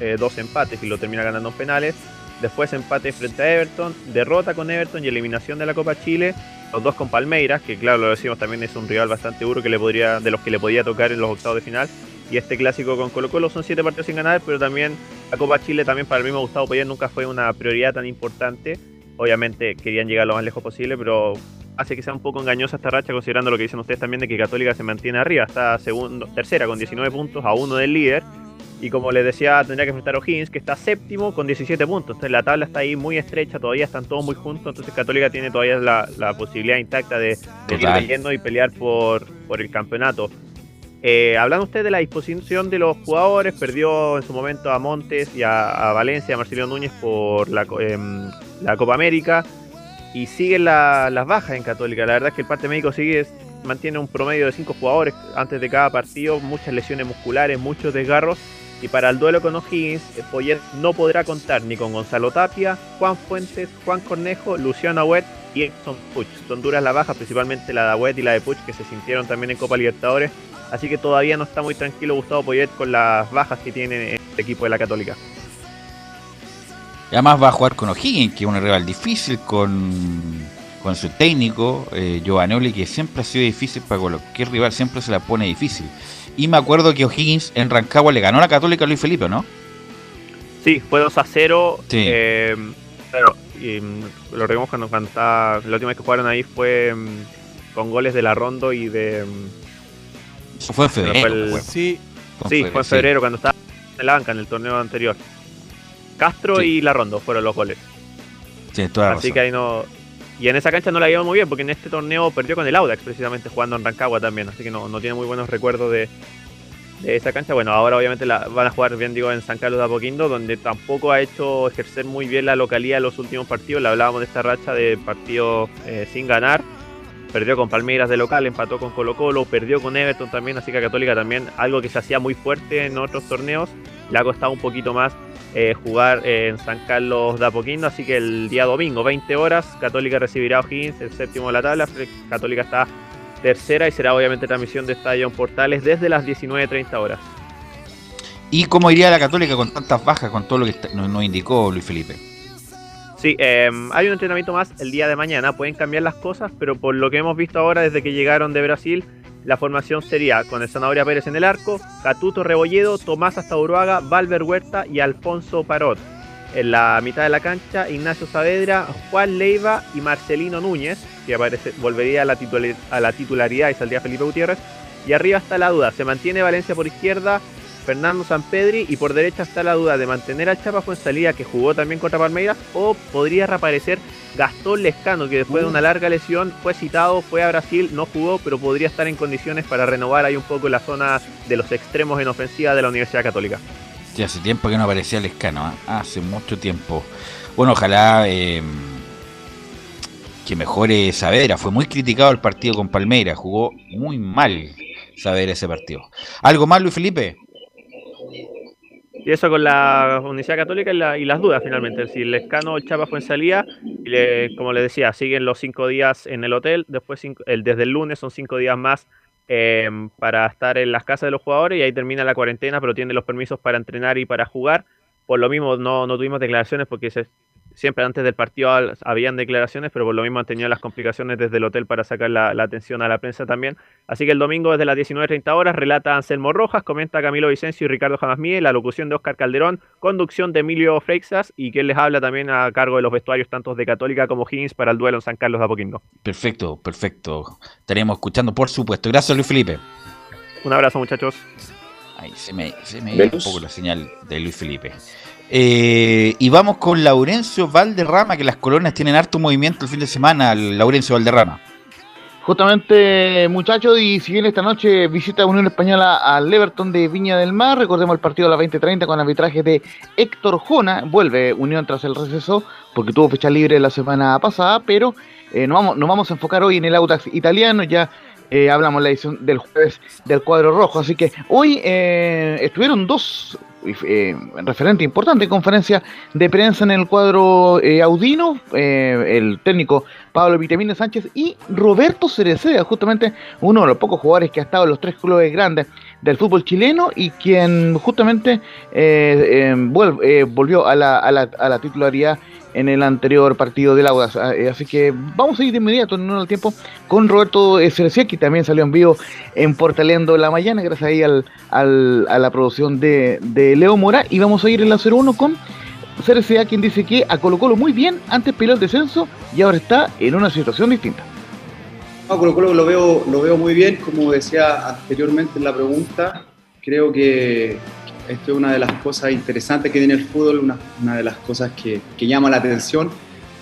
eh, dos empates y lo termina ganando en penales. Después empate frente a Everton, derrota con Everton y eliminación de la Copa Chile. Los dos con Palmeiras, que claro, lo decimos también es un rival bastante duro que le podría, de los que le podía tocar en los octavos de final. Y este clásico con Colo Colo son siete partidos sin ganar, pero también la Copa Chile también para el mismo Gustavo Poyer nunca fue una prioridad tan importante. Obviamente querían llegar lo más lejos posible, pero hace que sea un poco engañosa esta racha, considerando lo que dicen ustedes también de que Católica se mantiene arriba, está segundo, tercera con 19 puntos a uno del líder. Y como les decía, tendría que enfrentar a O'Higgins, que está séptimo con 17 puntos. Entonces la tabla está ahí muy estrecha, todavía están todos muy juntos. Entonces Católica tiene todavía la, posibilidad intacta de, ir y pelear por, por el campeonato. Eh, hablando usted de la disposición de los jugadores, perdió en su momento a Montes y a, Valencia, a Marcelino Núñez por la, em, la Copa América y siguen las bajas en Católica. La verdad es que el parte médico sigue mantiene un promedio de 5 jugadores antes de cada partido, muchas lesiones musculares, muchos desgarros. Y para el duelo con O'Higgins, eh, Poyet no podrá contar ni con Gonzalo Tapia, Juan Fuentes, Juan Cornejo, Luciano Agüet y Exxon Puch. Son duras las bajas, principalmente la de Agüet y la de Puch, que se sintieron también en Copa Libertadores. Así que todavía no está muy tranquilo Gustavo Poyet con las bajas que tiene el equipo de la Católica. Además va a jugar con O'Higgins, que es un rival difícil, con, con su técnico, eh, Giovanoli, que siempre ha sido difícil para cualquier rival, siempre se la pone difícil. Y me acuerdo que O'Higgins en Rancagua le ganó a la Católica a Luis Felipe, ¿no? Sí, fue 2 a 0. Sí. Eh, claro, y mm, lo recordamos cuando, cuando estaba- la última vez que jugaron ahí fue mm, con goles de la Rondo y de. Eso fue en febrero. fue el- fue. Sí, Fue en sí, febrero, fue en sí. febrero cuando estaba en la banca en el torneo anterior. Castro Sí. y la Rondo fueron los goles. Toda la Así razón. que ahí no. Y en esa cancha no la llevó muy bien porque en este torneo perdió con el Audax precisamente jugando en Rancagua también. Así que no, no tiene muy buenos recuerdos de, de esa cancha. Bueno, ahora obviamente la, van a jugar bien digo en San Carlos de Apoquindo donde tampoco ha hecho ejercer muy bien la localidad en los últimos partidos. Le hablábamos de esta racha de partidos eh, sin ganar. Perdió con Palmeiras de local, empató con Colo Colo, perdió con Everton también, así que a Católica también, algo que se hacía muy fuerte en otros torneos, le ha costado un poquito más eh, jugar eh, en San Carlos de Apoquindo, así que el día domingo, 20 horas, Católica recibirá a O'Higgins, el séptimo de la tabla, Católica está tercera y será obviamente transmisión de Estadio Portales desde las 19.30 horas. ¿Y cómo iría la Católica con tantas bajas, con todo lo que nos indicó Luis Felipe? Sí, eh, hay un entrenamiento más el día de mañana. Pueden cambiar las cosas, pero por lo que hemos visto ahora desde que llegaron de Brasil, la formación sería con el Zanahoria Pérez en el arco, Catuto Rebolledo, Tomás Astauroaga, Valver Huerta y Alfonso Parot. En la mitad de la cancha, Ignacio Saavedra, Juan Leiva y Marcelino Núñez, que aparece, volvería a la, titula- a la titularidad y saldría Felipe Gutiérrez. Y arriba está la duda, se mantiene Valencia por izquierda, Fernando Sampedri y por derecha está la duda de mantener al Chapa Fuensalida que jugó también contra Palmeiras o podría reaparecer Gastón Lescano que después de una larga lesión fue citado, fue a Brasil, no jugó pero podría estar en condiciones para renovar ahí un poco la zona de los extremos en ofensiva de la Universidad Católica. Sí, hace tiempo que no aparecía el escano, ¿ah? hace mucho tiempo. Bueno, ojalá eh, que mejore Saavedra. Fue muy criticado el partido con Palmeiras, jugó muy mal Saavedra ese partido. ¿Algo más, Luis Felipe? Y eso con la Universidad Católica y, la- y las dudas finalmente. Si el Lescano o el Chapa fue en salida, y le- como les decía, siguen los cinco días en el hotel, después cinco- el, desde el lunes son cinco días más eh, para estar en las casas de los jugadores y ahí termina la cuarentena, pero tiene los permisos para entrenar y para jugar. Por lo mismo no, no tuvimos declaraciones porque se- siempre antes del partido al- habían declaraciones, pero por lo mismo han tenido las complicaciones desde el hotel para sacar la, la atención a la prensa también. Así que el domingo desde las 19.30 horas relata Anselmo Rojas, comenta Camilo Vicencio y Ricardo Jamasmie, la locución de Oscar Calderón, conducción de Emilio Freixas y quien les habla también a cargo de los vestuarios tanto de Católica como Higgins para el duelo en San Carlos de Apoquindo. Perfecto, perfecto. Estaremos escuchando, por supuesto. Gracias, Luis Felipe. Un abrazo muchachos. Ahí se me, se me iba un poco la señal de Luis Felipe. Eh, y vamos con Laurencio Valderrama, que las colonias tienen harto movimiento el fin de semana. Laurencio Valderrama. Justamente, muchachos, y si bien esta noche visita Unión Española al Everton de Viña del Mar, recordemos el partido a las 20:30 con arbitraje de Héctor Jona, vuelve Unión tras el receso, porque tuvo fecha libre la semana pasada, pero eh, nos, vamos, nos vamos a enfocar hoy en el Audax italiano, ya eh, hablamos la edición del jueves del cuadro rojo, así que hoy eh, estuvieron dos eh, referentes importantes en conferencia de prensa en el cuadro eh, audino, eh, el técnico Pablo Vitamina Sánchez y Roberto Cereceda, justamente uno de los pocos jugadores que ha estado en los tres clubes grandes del fútbol chileno y quien justamente eh, volvió a la, a, la, a la titularidad en el anterior partido del Audax. Ah, eh, Así que vamos a ir de inmediato en el tiempo con Roberto Cereceda, que también salió en vivo en Portaleando la Mañana, gracias ahí al, a la producción de, de Leo Mora. Y vamos a ir en la 01 con Cereceda, quien dice que a Colo Colo muy bien, antes peleó el descenso y ahora está en una situación distinta. No, Colo Colo lo veo, lo veo muy bien, como decía anteriormente en la pregunta, creo que esto es una de las cosas interesantes que tiene el fútbol, una, una de las cosas que, que llama la atención,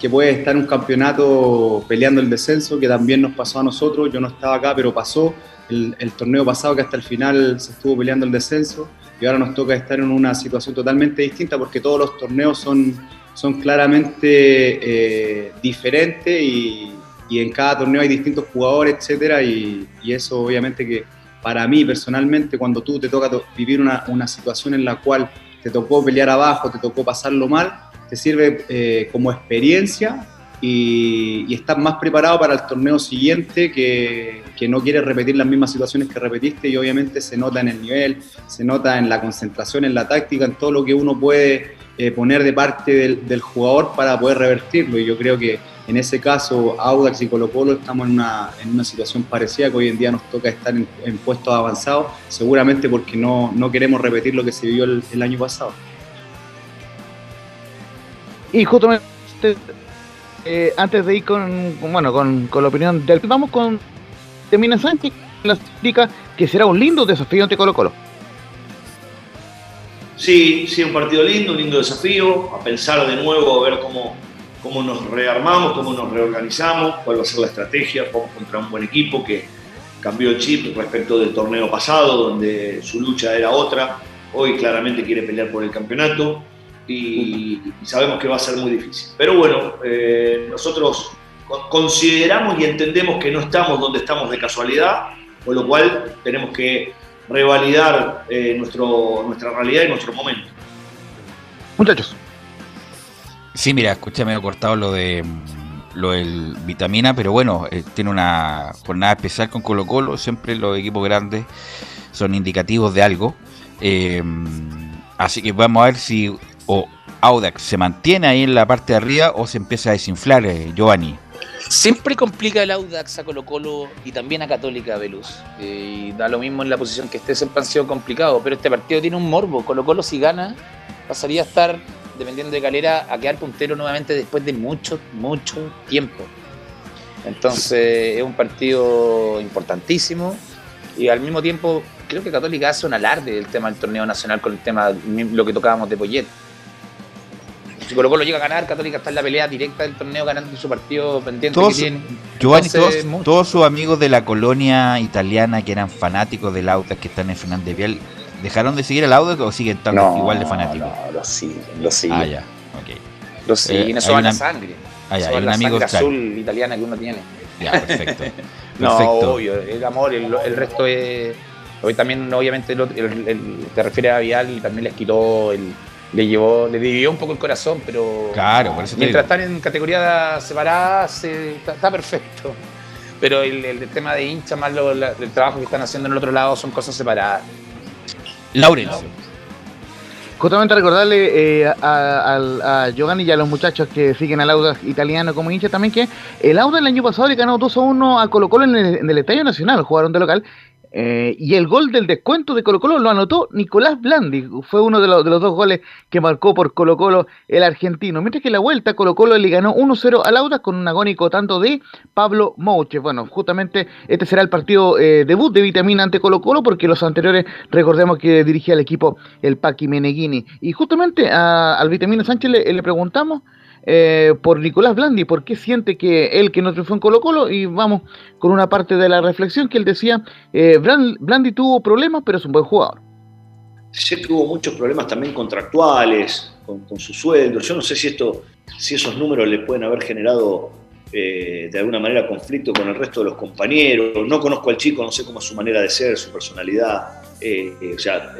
que puede estar un campeonato peleando el descenso, que también nos pasó a nosotros, yo no estaba acá, pero pasó. El, el torneo pasado que hasta el final se estuvo peleando el descenso y ahora nos toca estar en una situación totalmente distinta porque todos los torneos son, son claramente eh, diferentes y, y en cada torneo hay distintos jugadores, etcétera, y, y eso obviamente que para mí personalmente, cuando tú te toca vivir una, una situación en la cual te tocó pelear abajo, te tocó pasarlo mal, te sirve eh, como experiencia y, y, estás más preparado para el torneo siguiente que, que, no quieres repetir las mismas situaciones que repetiste y obviamente se nota en el nivel, se nota en la concentración, en la táctica, en todo lo que uno puede eh, poner de parte del, del, jugador para poder revertirlo. Y yo creo que en ese caso Audax y Colo Colo estamos en una, en una situación parecida que hoy en día nos toca estar en, en puestos avanzados, seguramente porque no, no, queremos repetir lo que se vivió el, el año pasado. Y justamente eh, antes de ir con, bueno, con, con, la opinión del vamos con Termina Sánchez, que explica que será un lindo desafío ante Colo Colo. Sí, sí, un partido lindo, un lindo desafío, a pensar de nuevo, a ver cómo, cómo nos rearmamos, cómo nos reorganizamos, cuál va a ser la estrategia, vamos contra un buen equipo que cambió el chip respecto del torneo pasado, donde su lucha era otra, hoy claramente quiere pelear por el campeonato y, sabemos que va a ser muy difícil. Pero bueno, eh, nosotros consideramos y entendemos que no estamos donde estamos de casualidad, con lo cual tenemos que revalidar eh, nuestra realidad y nuestro momento. Muchachos. Sí, mira, escuché medio cortado lo de lo del vitamina, pero bueno, eh, tiene una jornada especial con Colo Colo, siempre los equipos grandes son indicativos de algo. Eh, así que vamos a ver si o Audax se mantiene ahí en la parte de arriba o se empieza a desinflar, eh, Giovanni. Siempre complica el Audax a Colo Colo y también a Católica Veluz. Y da lo mismo en la posición que esté, siempre han sido complicado. Pero este partido tiene un morbo. Colo Colo si gana pasaría a estar, dependiendo de Calera, a quedar puntero nuevamente después de mucho, mucho tiempo. Entonces es un partido importantísimo y al mismo tiempo creo que Católica hace un alarde del tema del torneo nacional con el tema, lo que tocábamos de Poyet. Si Colo Colo llega a ganar, Católica está en la pelea directa del torneo ganando su partido pendiente todos, que tiene. Giovanni, todos, todos, sus amigos de la colonia italiana que eran fanáticos del Audax que están en Fernández Vial, ¿dejaron de seguir el Audax o siguen no, igual de fanáticos? No, lo siguen, lo siguen. Ah, ya, ok. Lo siguen, eh, eso va la sangre. Ah, ya, eso hay un amigo la sangre azul italiana que uno tiene. Ya, perfecto. [laughs] no, perfecto. obvio, el amor, el, el resto es... Hoy también, obviamente, el, el, el, te refiere a Vial y también les quitó el, le llevó, le dividió un poco el corazón, pero claro, por eso mientras están en categorías separadas eh, está, está, perfecto. Pero el, el, tema de hincha más lo, la, el trabajo que están haciendo en el otro lado son cosas separadas. Laurencio. Justamente recordarle eh, a, a, Giovanni y a los muchachos que siguen al Audax italiano como hincha también que el Audax el año pasado le ganó 2 a 1 a Colo Colo en el, en el Estadio Nacional, jugaron de local eh, y el gol del descuento de Colo Colo lo anotó Nicolás Blandi, fue uno de los, de los, dos goles que marcó por Colo Colo el argentino, mientras que en la vuelta Colo Colo le ganó 1-0 al Audax con un agónico tanto de Pablo Mouche. Bueno, justamente este será el partido eh, debut de Vitamina ante Colo Colo porque los anteriores recordemos que dirigía el equipo el Paqui Meneghini. Y justamente a, al Vitamina Sánchez le, le preguntamos eh, por Nicolás Blandi, por qué siente que él que no triunfó en Colo Colo y vamos con una parte de la reflexión que él decía, eh, Blandi tuvo problemas pero es un buen jugador. Sé que hubo muchos problemas también contractuales con, con su sueldo, yo no sé si, esto, si esos números le pueden haber generado eh, de alguna manera conflicto con el resto de los compañeros, no conozco al chico, no sé cómo es su manera de ser, su personalidad, o sea,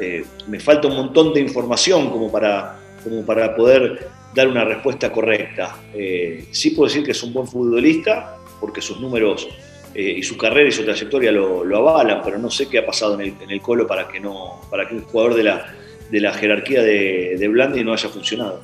me falta un montón de información como para, como para poder dar una respuesta correcta. Eh, sí puedo decir que es un buen futbolista, porque sus números eh, y su carrera y su trayectoria lo, lo, avalan, pero no sé qué ha pasado en el, en el, Colo para que, no, para que un jugador de la, de la jerarquía de, de Blandi no haya funcionado.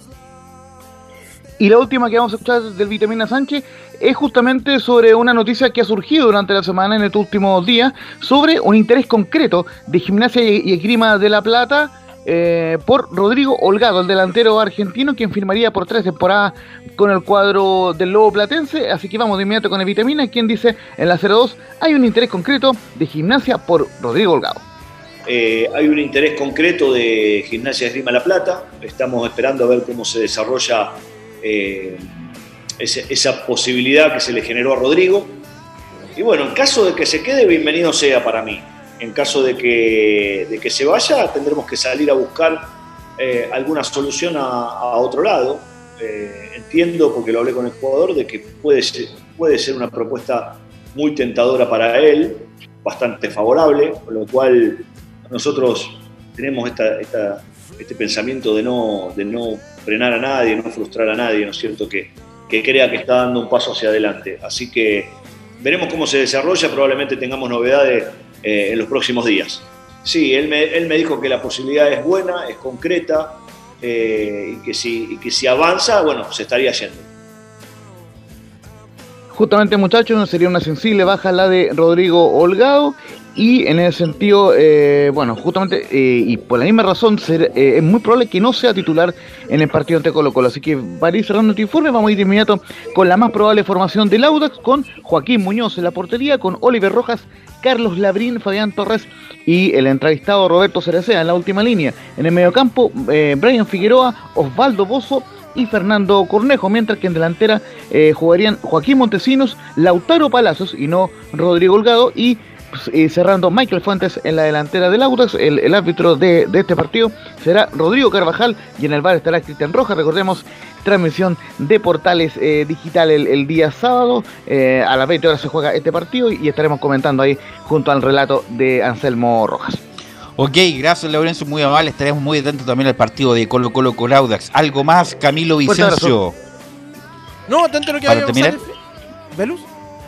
Y la última que vamos a escuchar del Vitamina Sánchez es justamente sobre una noticia que ha surgido durante la semana, en estos últimos días, sobre un interés concreto de Gimnasia y Esgrima de la Plata eh, por Rodrigo Holgado, el delantero argentino, quien firmaría por tres temporadas con el cuadro del Lobo Platense. Así que vamos de inmediato con el Vitamina, quien dice en la 02 hay un interés concreto de gimnasia por Rodrigo Holgado. Eh, hay un interés concreto de Gimnasia Esgrima La Plata. Estamos esperando a ver cómo se desarrolla eh, esa posibilidad que se le generó a Rodrigo. Y bueno, en caso de que se quede, bienvenido sea para mí en caso de que, de que, se vaya, tendremos que salir a buscar eh, alguna solución a, otro lado. Eh, entiendo, porque lo hablé con el jugador, de que puede ser, puede ser una propuesta muy tentadora para él, bastante favorable, con lo cual nosotros tenemos este pensamiento de no, de no frenar a nadie, no frustrar a nadie, ¿no es cierto? Que, que crea que está dando un paso hacia adelante. Así que veremos cómo se desarrolla, probablemente tengamos novedades eh, en los próximos días. Sí, él me, él me, dijo que la posibilidad es buena, es concreta, eh, y, que si, que si avanza, bueno, se estaría haciendo. Justamente muchachos, sería una sensible baja la de Rodrigo Holgado y en ese sentido, eh, bueno, justamente eh, y por la misma razón ser, eh, es muy probable que no sea titular en el partido ante Colo Colo. Así que para ir cerrando este informe, vamos a ir de inmediato con la más probable formación del Audax, con Joaquín Muñoz en la portería, con Oliver Rojas, Carlos Labrín, Fabián Torres y el entrevistado Roberto Cerecea en la última línea. En el mediocampo, Brian Figueroa, Osvaldo Bozo y Fernando Cornejo, mientras que en delantera jugarían Joaquín Montesinos, Lautaro Palacios y no Rodrigo Holgado y y cerrando Michael Fuentes en la delantera del Audax. El, árbitro de, este partido será Rodrigo Carvajal y en el bar estará Cristian Rojas. Recordemos, transmisión de Portales eh, Digital el, día sábado. Eh, a las 20 horas se juega este partido y estaremos comentando ahí junto al relato de Anselmo Rojas. Ok, gracias Laurencio, muy amable. Estaremos muy atentos también al partido de Colo Colo con Audax. ¿Algo más, Camilo Vicencio? No, atento a lo que terminar. ¿Velus?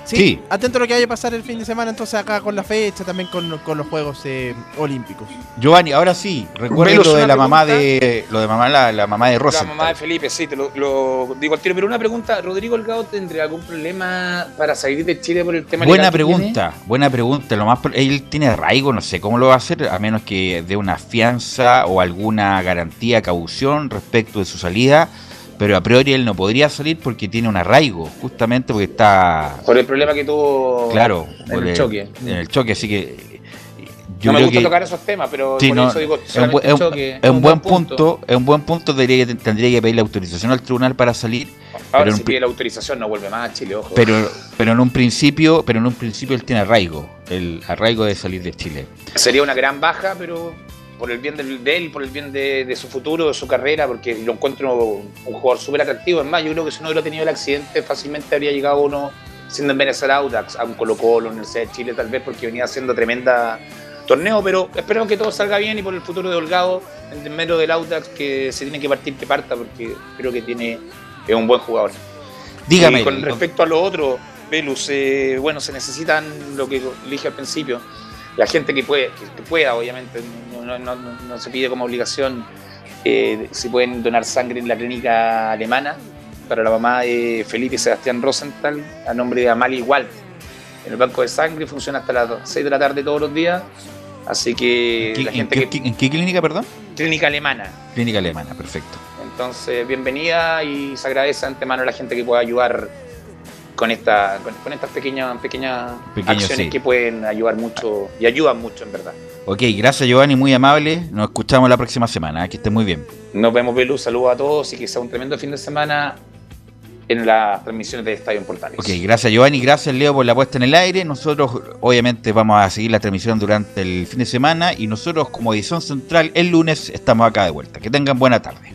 Sí, Atento a lo que vaya a pasar el fin de semana, entonces acá con la fecha, también con, los Juegos eh, Olímpicos. Giovanni, ahora sí, recuerdo lo de la mamá de lo de mamá la, mamá de Rosa. La mamá de Felipe, sí, te lo, digo al tiro, pero una pregunta, ¿Rodrigo Holgado tendría algún problema para salir de Chile por el tema Buena pregunta, buena pregunta, lo más él tiene arraigo, no sé cómo lo va a hacer, a menos que dé una fianza o alguna garantía, caución respecto de su salida pero a priori él no podría salir porque tiene un arraigo, justamente porque está... Por el problema que tuvo claro, en el, choque. En el choque, así que... Yo no me gusta tocar esos temas, pero por eso digo, es un, buen, choque, es un buen punto, es un buen punto, tendría que, tendría que pedir la autorización al tribunal para salir. Ahora pero si pide la autorización no vuelve más a Chile, ojo. Pero, pero en un principio, pero en un principio él tiene arraigo, el arraigo de salir de Chile. Sería una gran baja, pero por el bien de, él, por el bien de, su futuro, de su carrera, porque lo encuentro un, jugador súper atractivo. Es más, yo creo que si no hubiera tenido el accidente, fácilmente habría llegado uno siendo en Venezuela Audax, a un Colo Colo, Universidad de Chile, tal vez porque venía haciendo tremenda torneo, pero espero que todo salga bien y por el futuro de Holgado, en medio del Audax, que se tiene que partir, que parta, porque creo que tiene es un buen jugador. Dígame. con respecto a lo otro, Velus, eh, bueno, se necesitan lo que dije al principio, la gente que, puede, que pueda, obviamente, no, se pide como obligación eh, si pueden donar sangre en la clínica alemana para la mamá de Felipe Sebastián Rosenthal a nombre de Amalie Walt. En el banco de sangre funciona hasta las 6 de la tarde todos los días. Así que la gente ¿en qué clínica, perdón? Clínica alemana. Clínica alemana, perfecto. Entonces, bienvenida y se agradece antemano a la gente que pueda ayudar con, esta, con, estas pequeñas, pequeñas acciones que pueden ayudar mucho y ayudan mucho en verdad. Ok, gracias Giovanni, muy amable. Nos escuchamos la próxima semana. ¿eh? Que esté muy bien. Nos vemos, Belu. Saludos a todos y que sea un tremendo fin de semana en las transmisiones de Estadio en Portales. Ok, gracias Giovanni, gracias Leo por la puesta en el aire. Nosotros obviamente vamos a seguir la transmisión durante el fin de semana y nosotros como edición central el lunes estamos acá de vuelta. Que tengan buena tarde.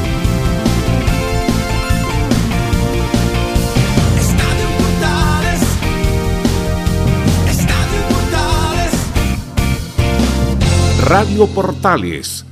Radio Portales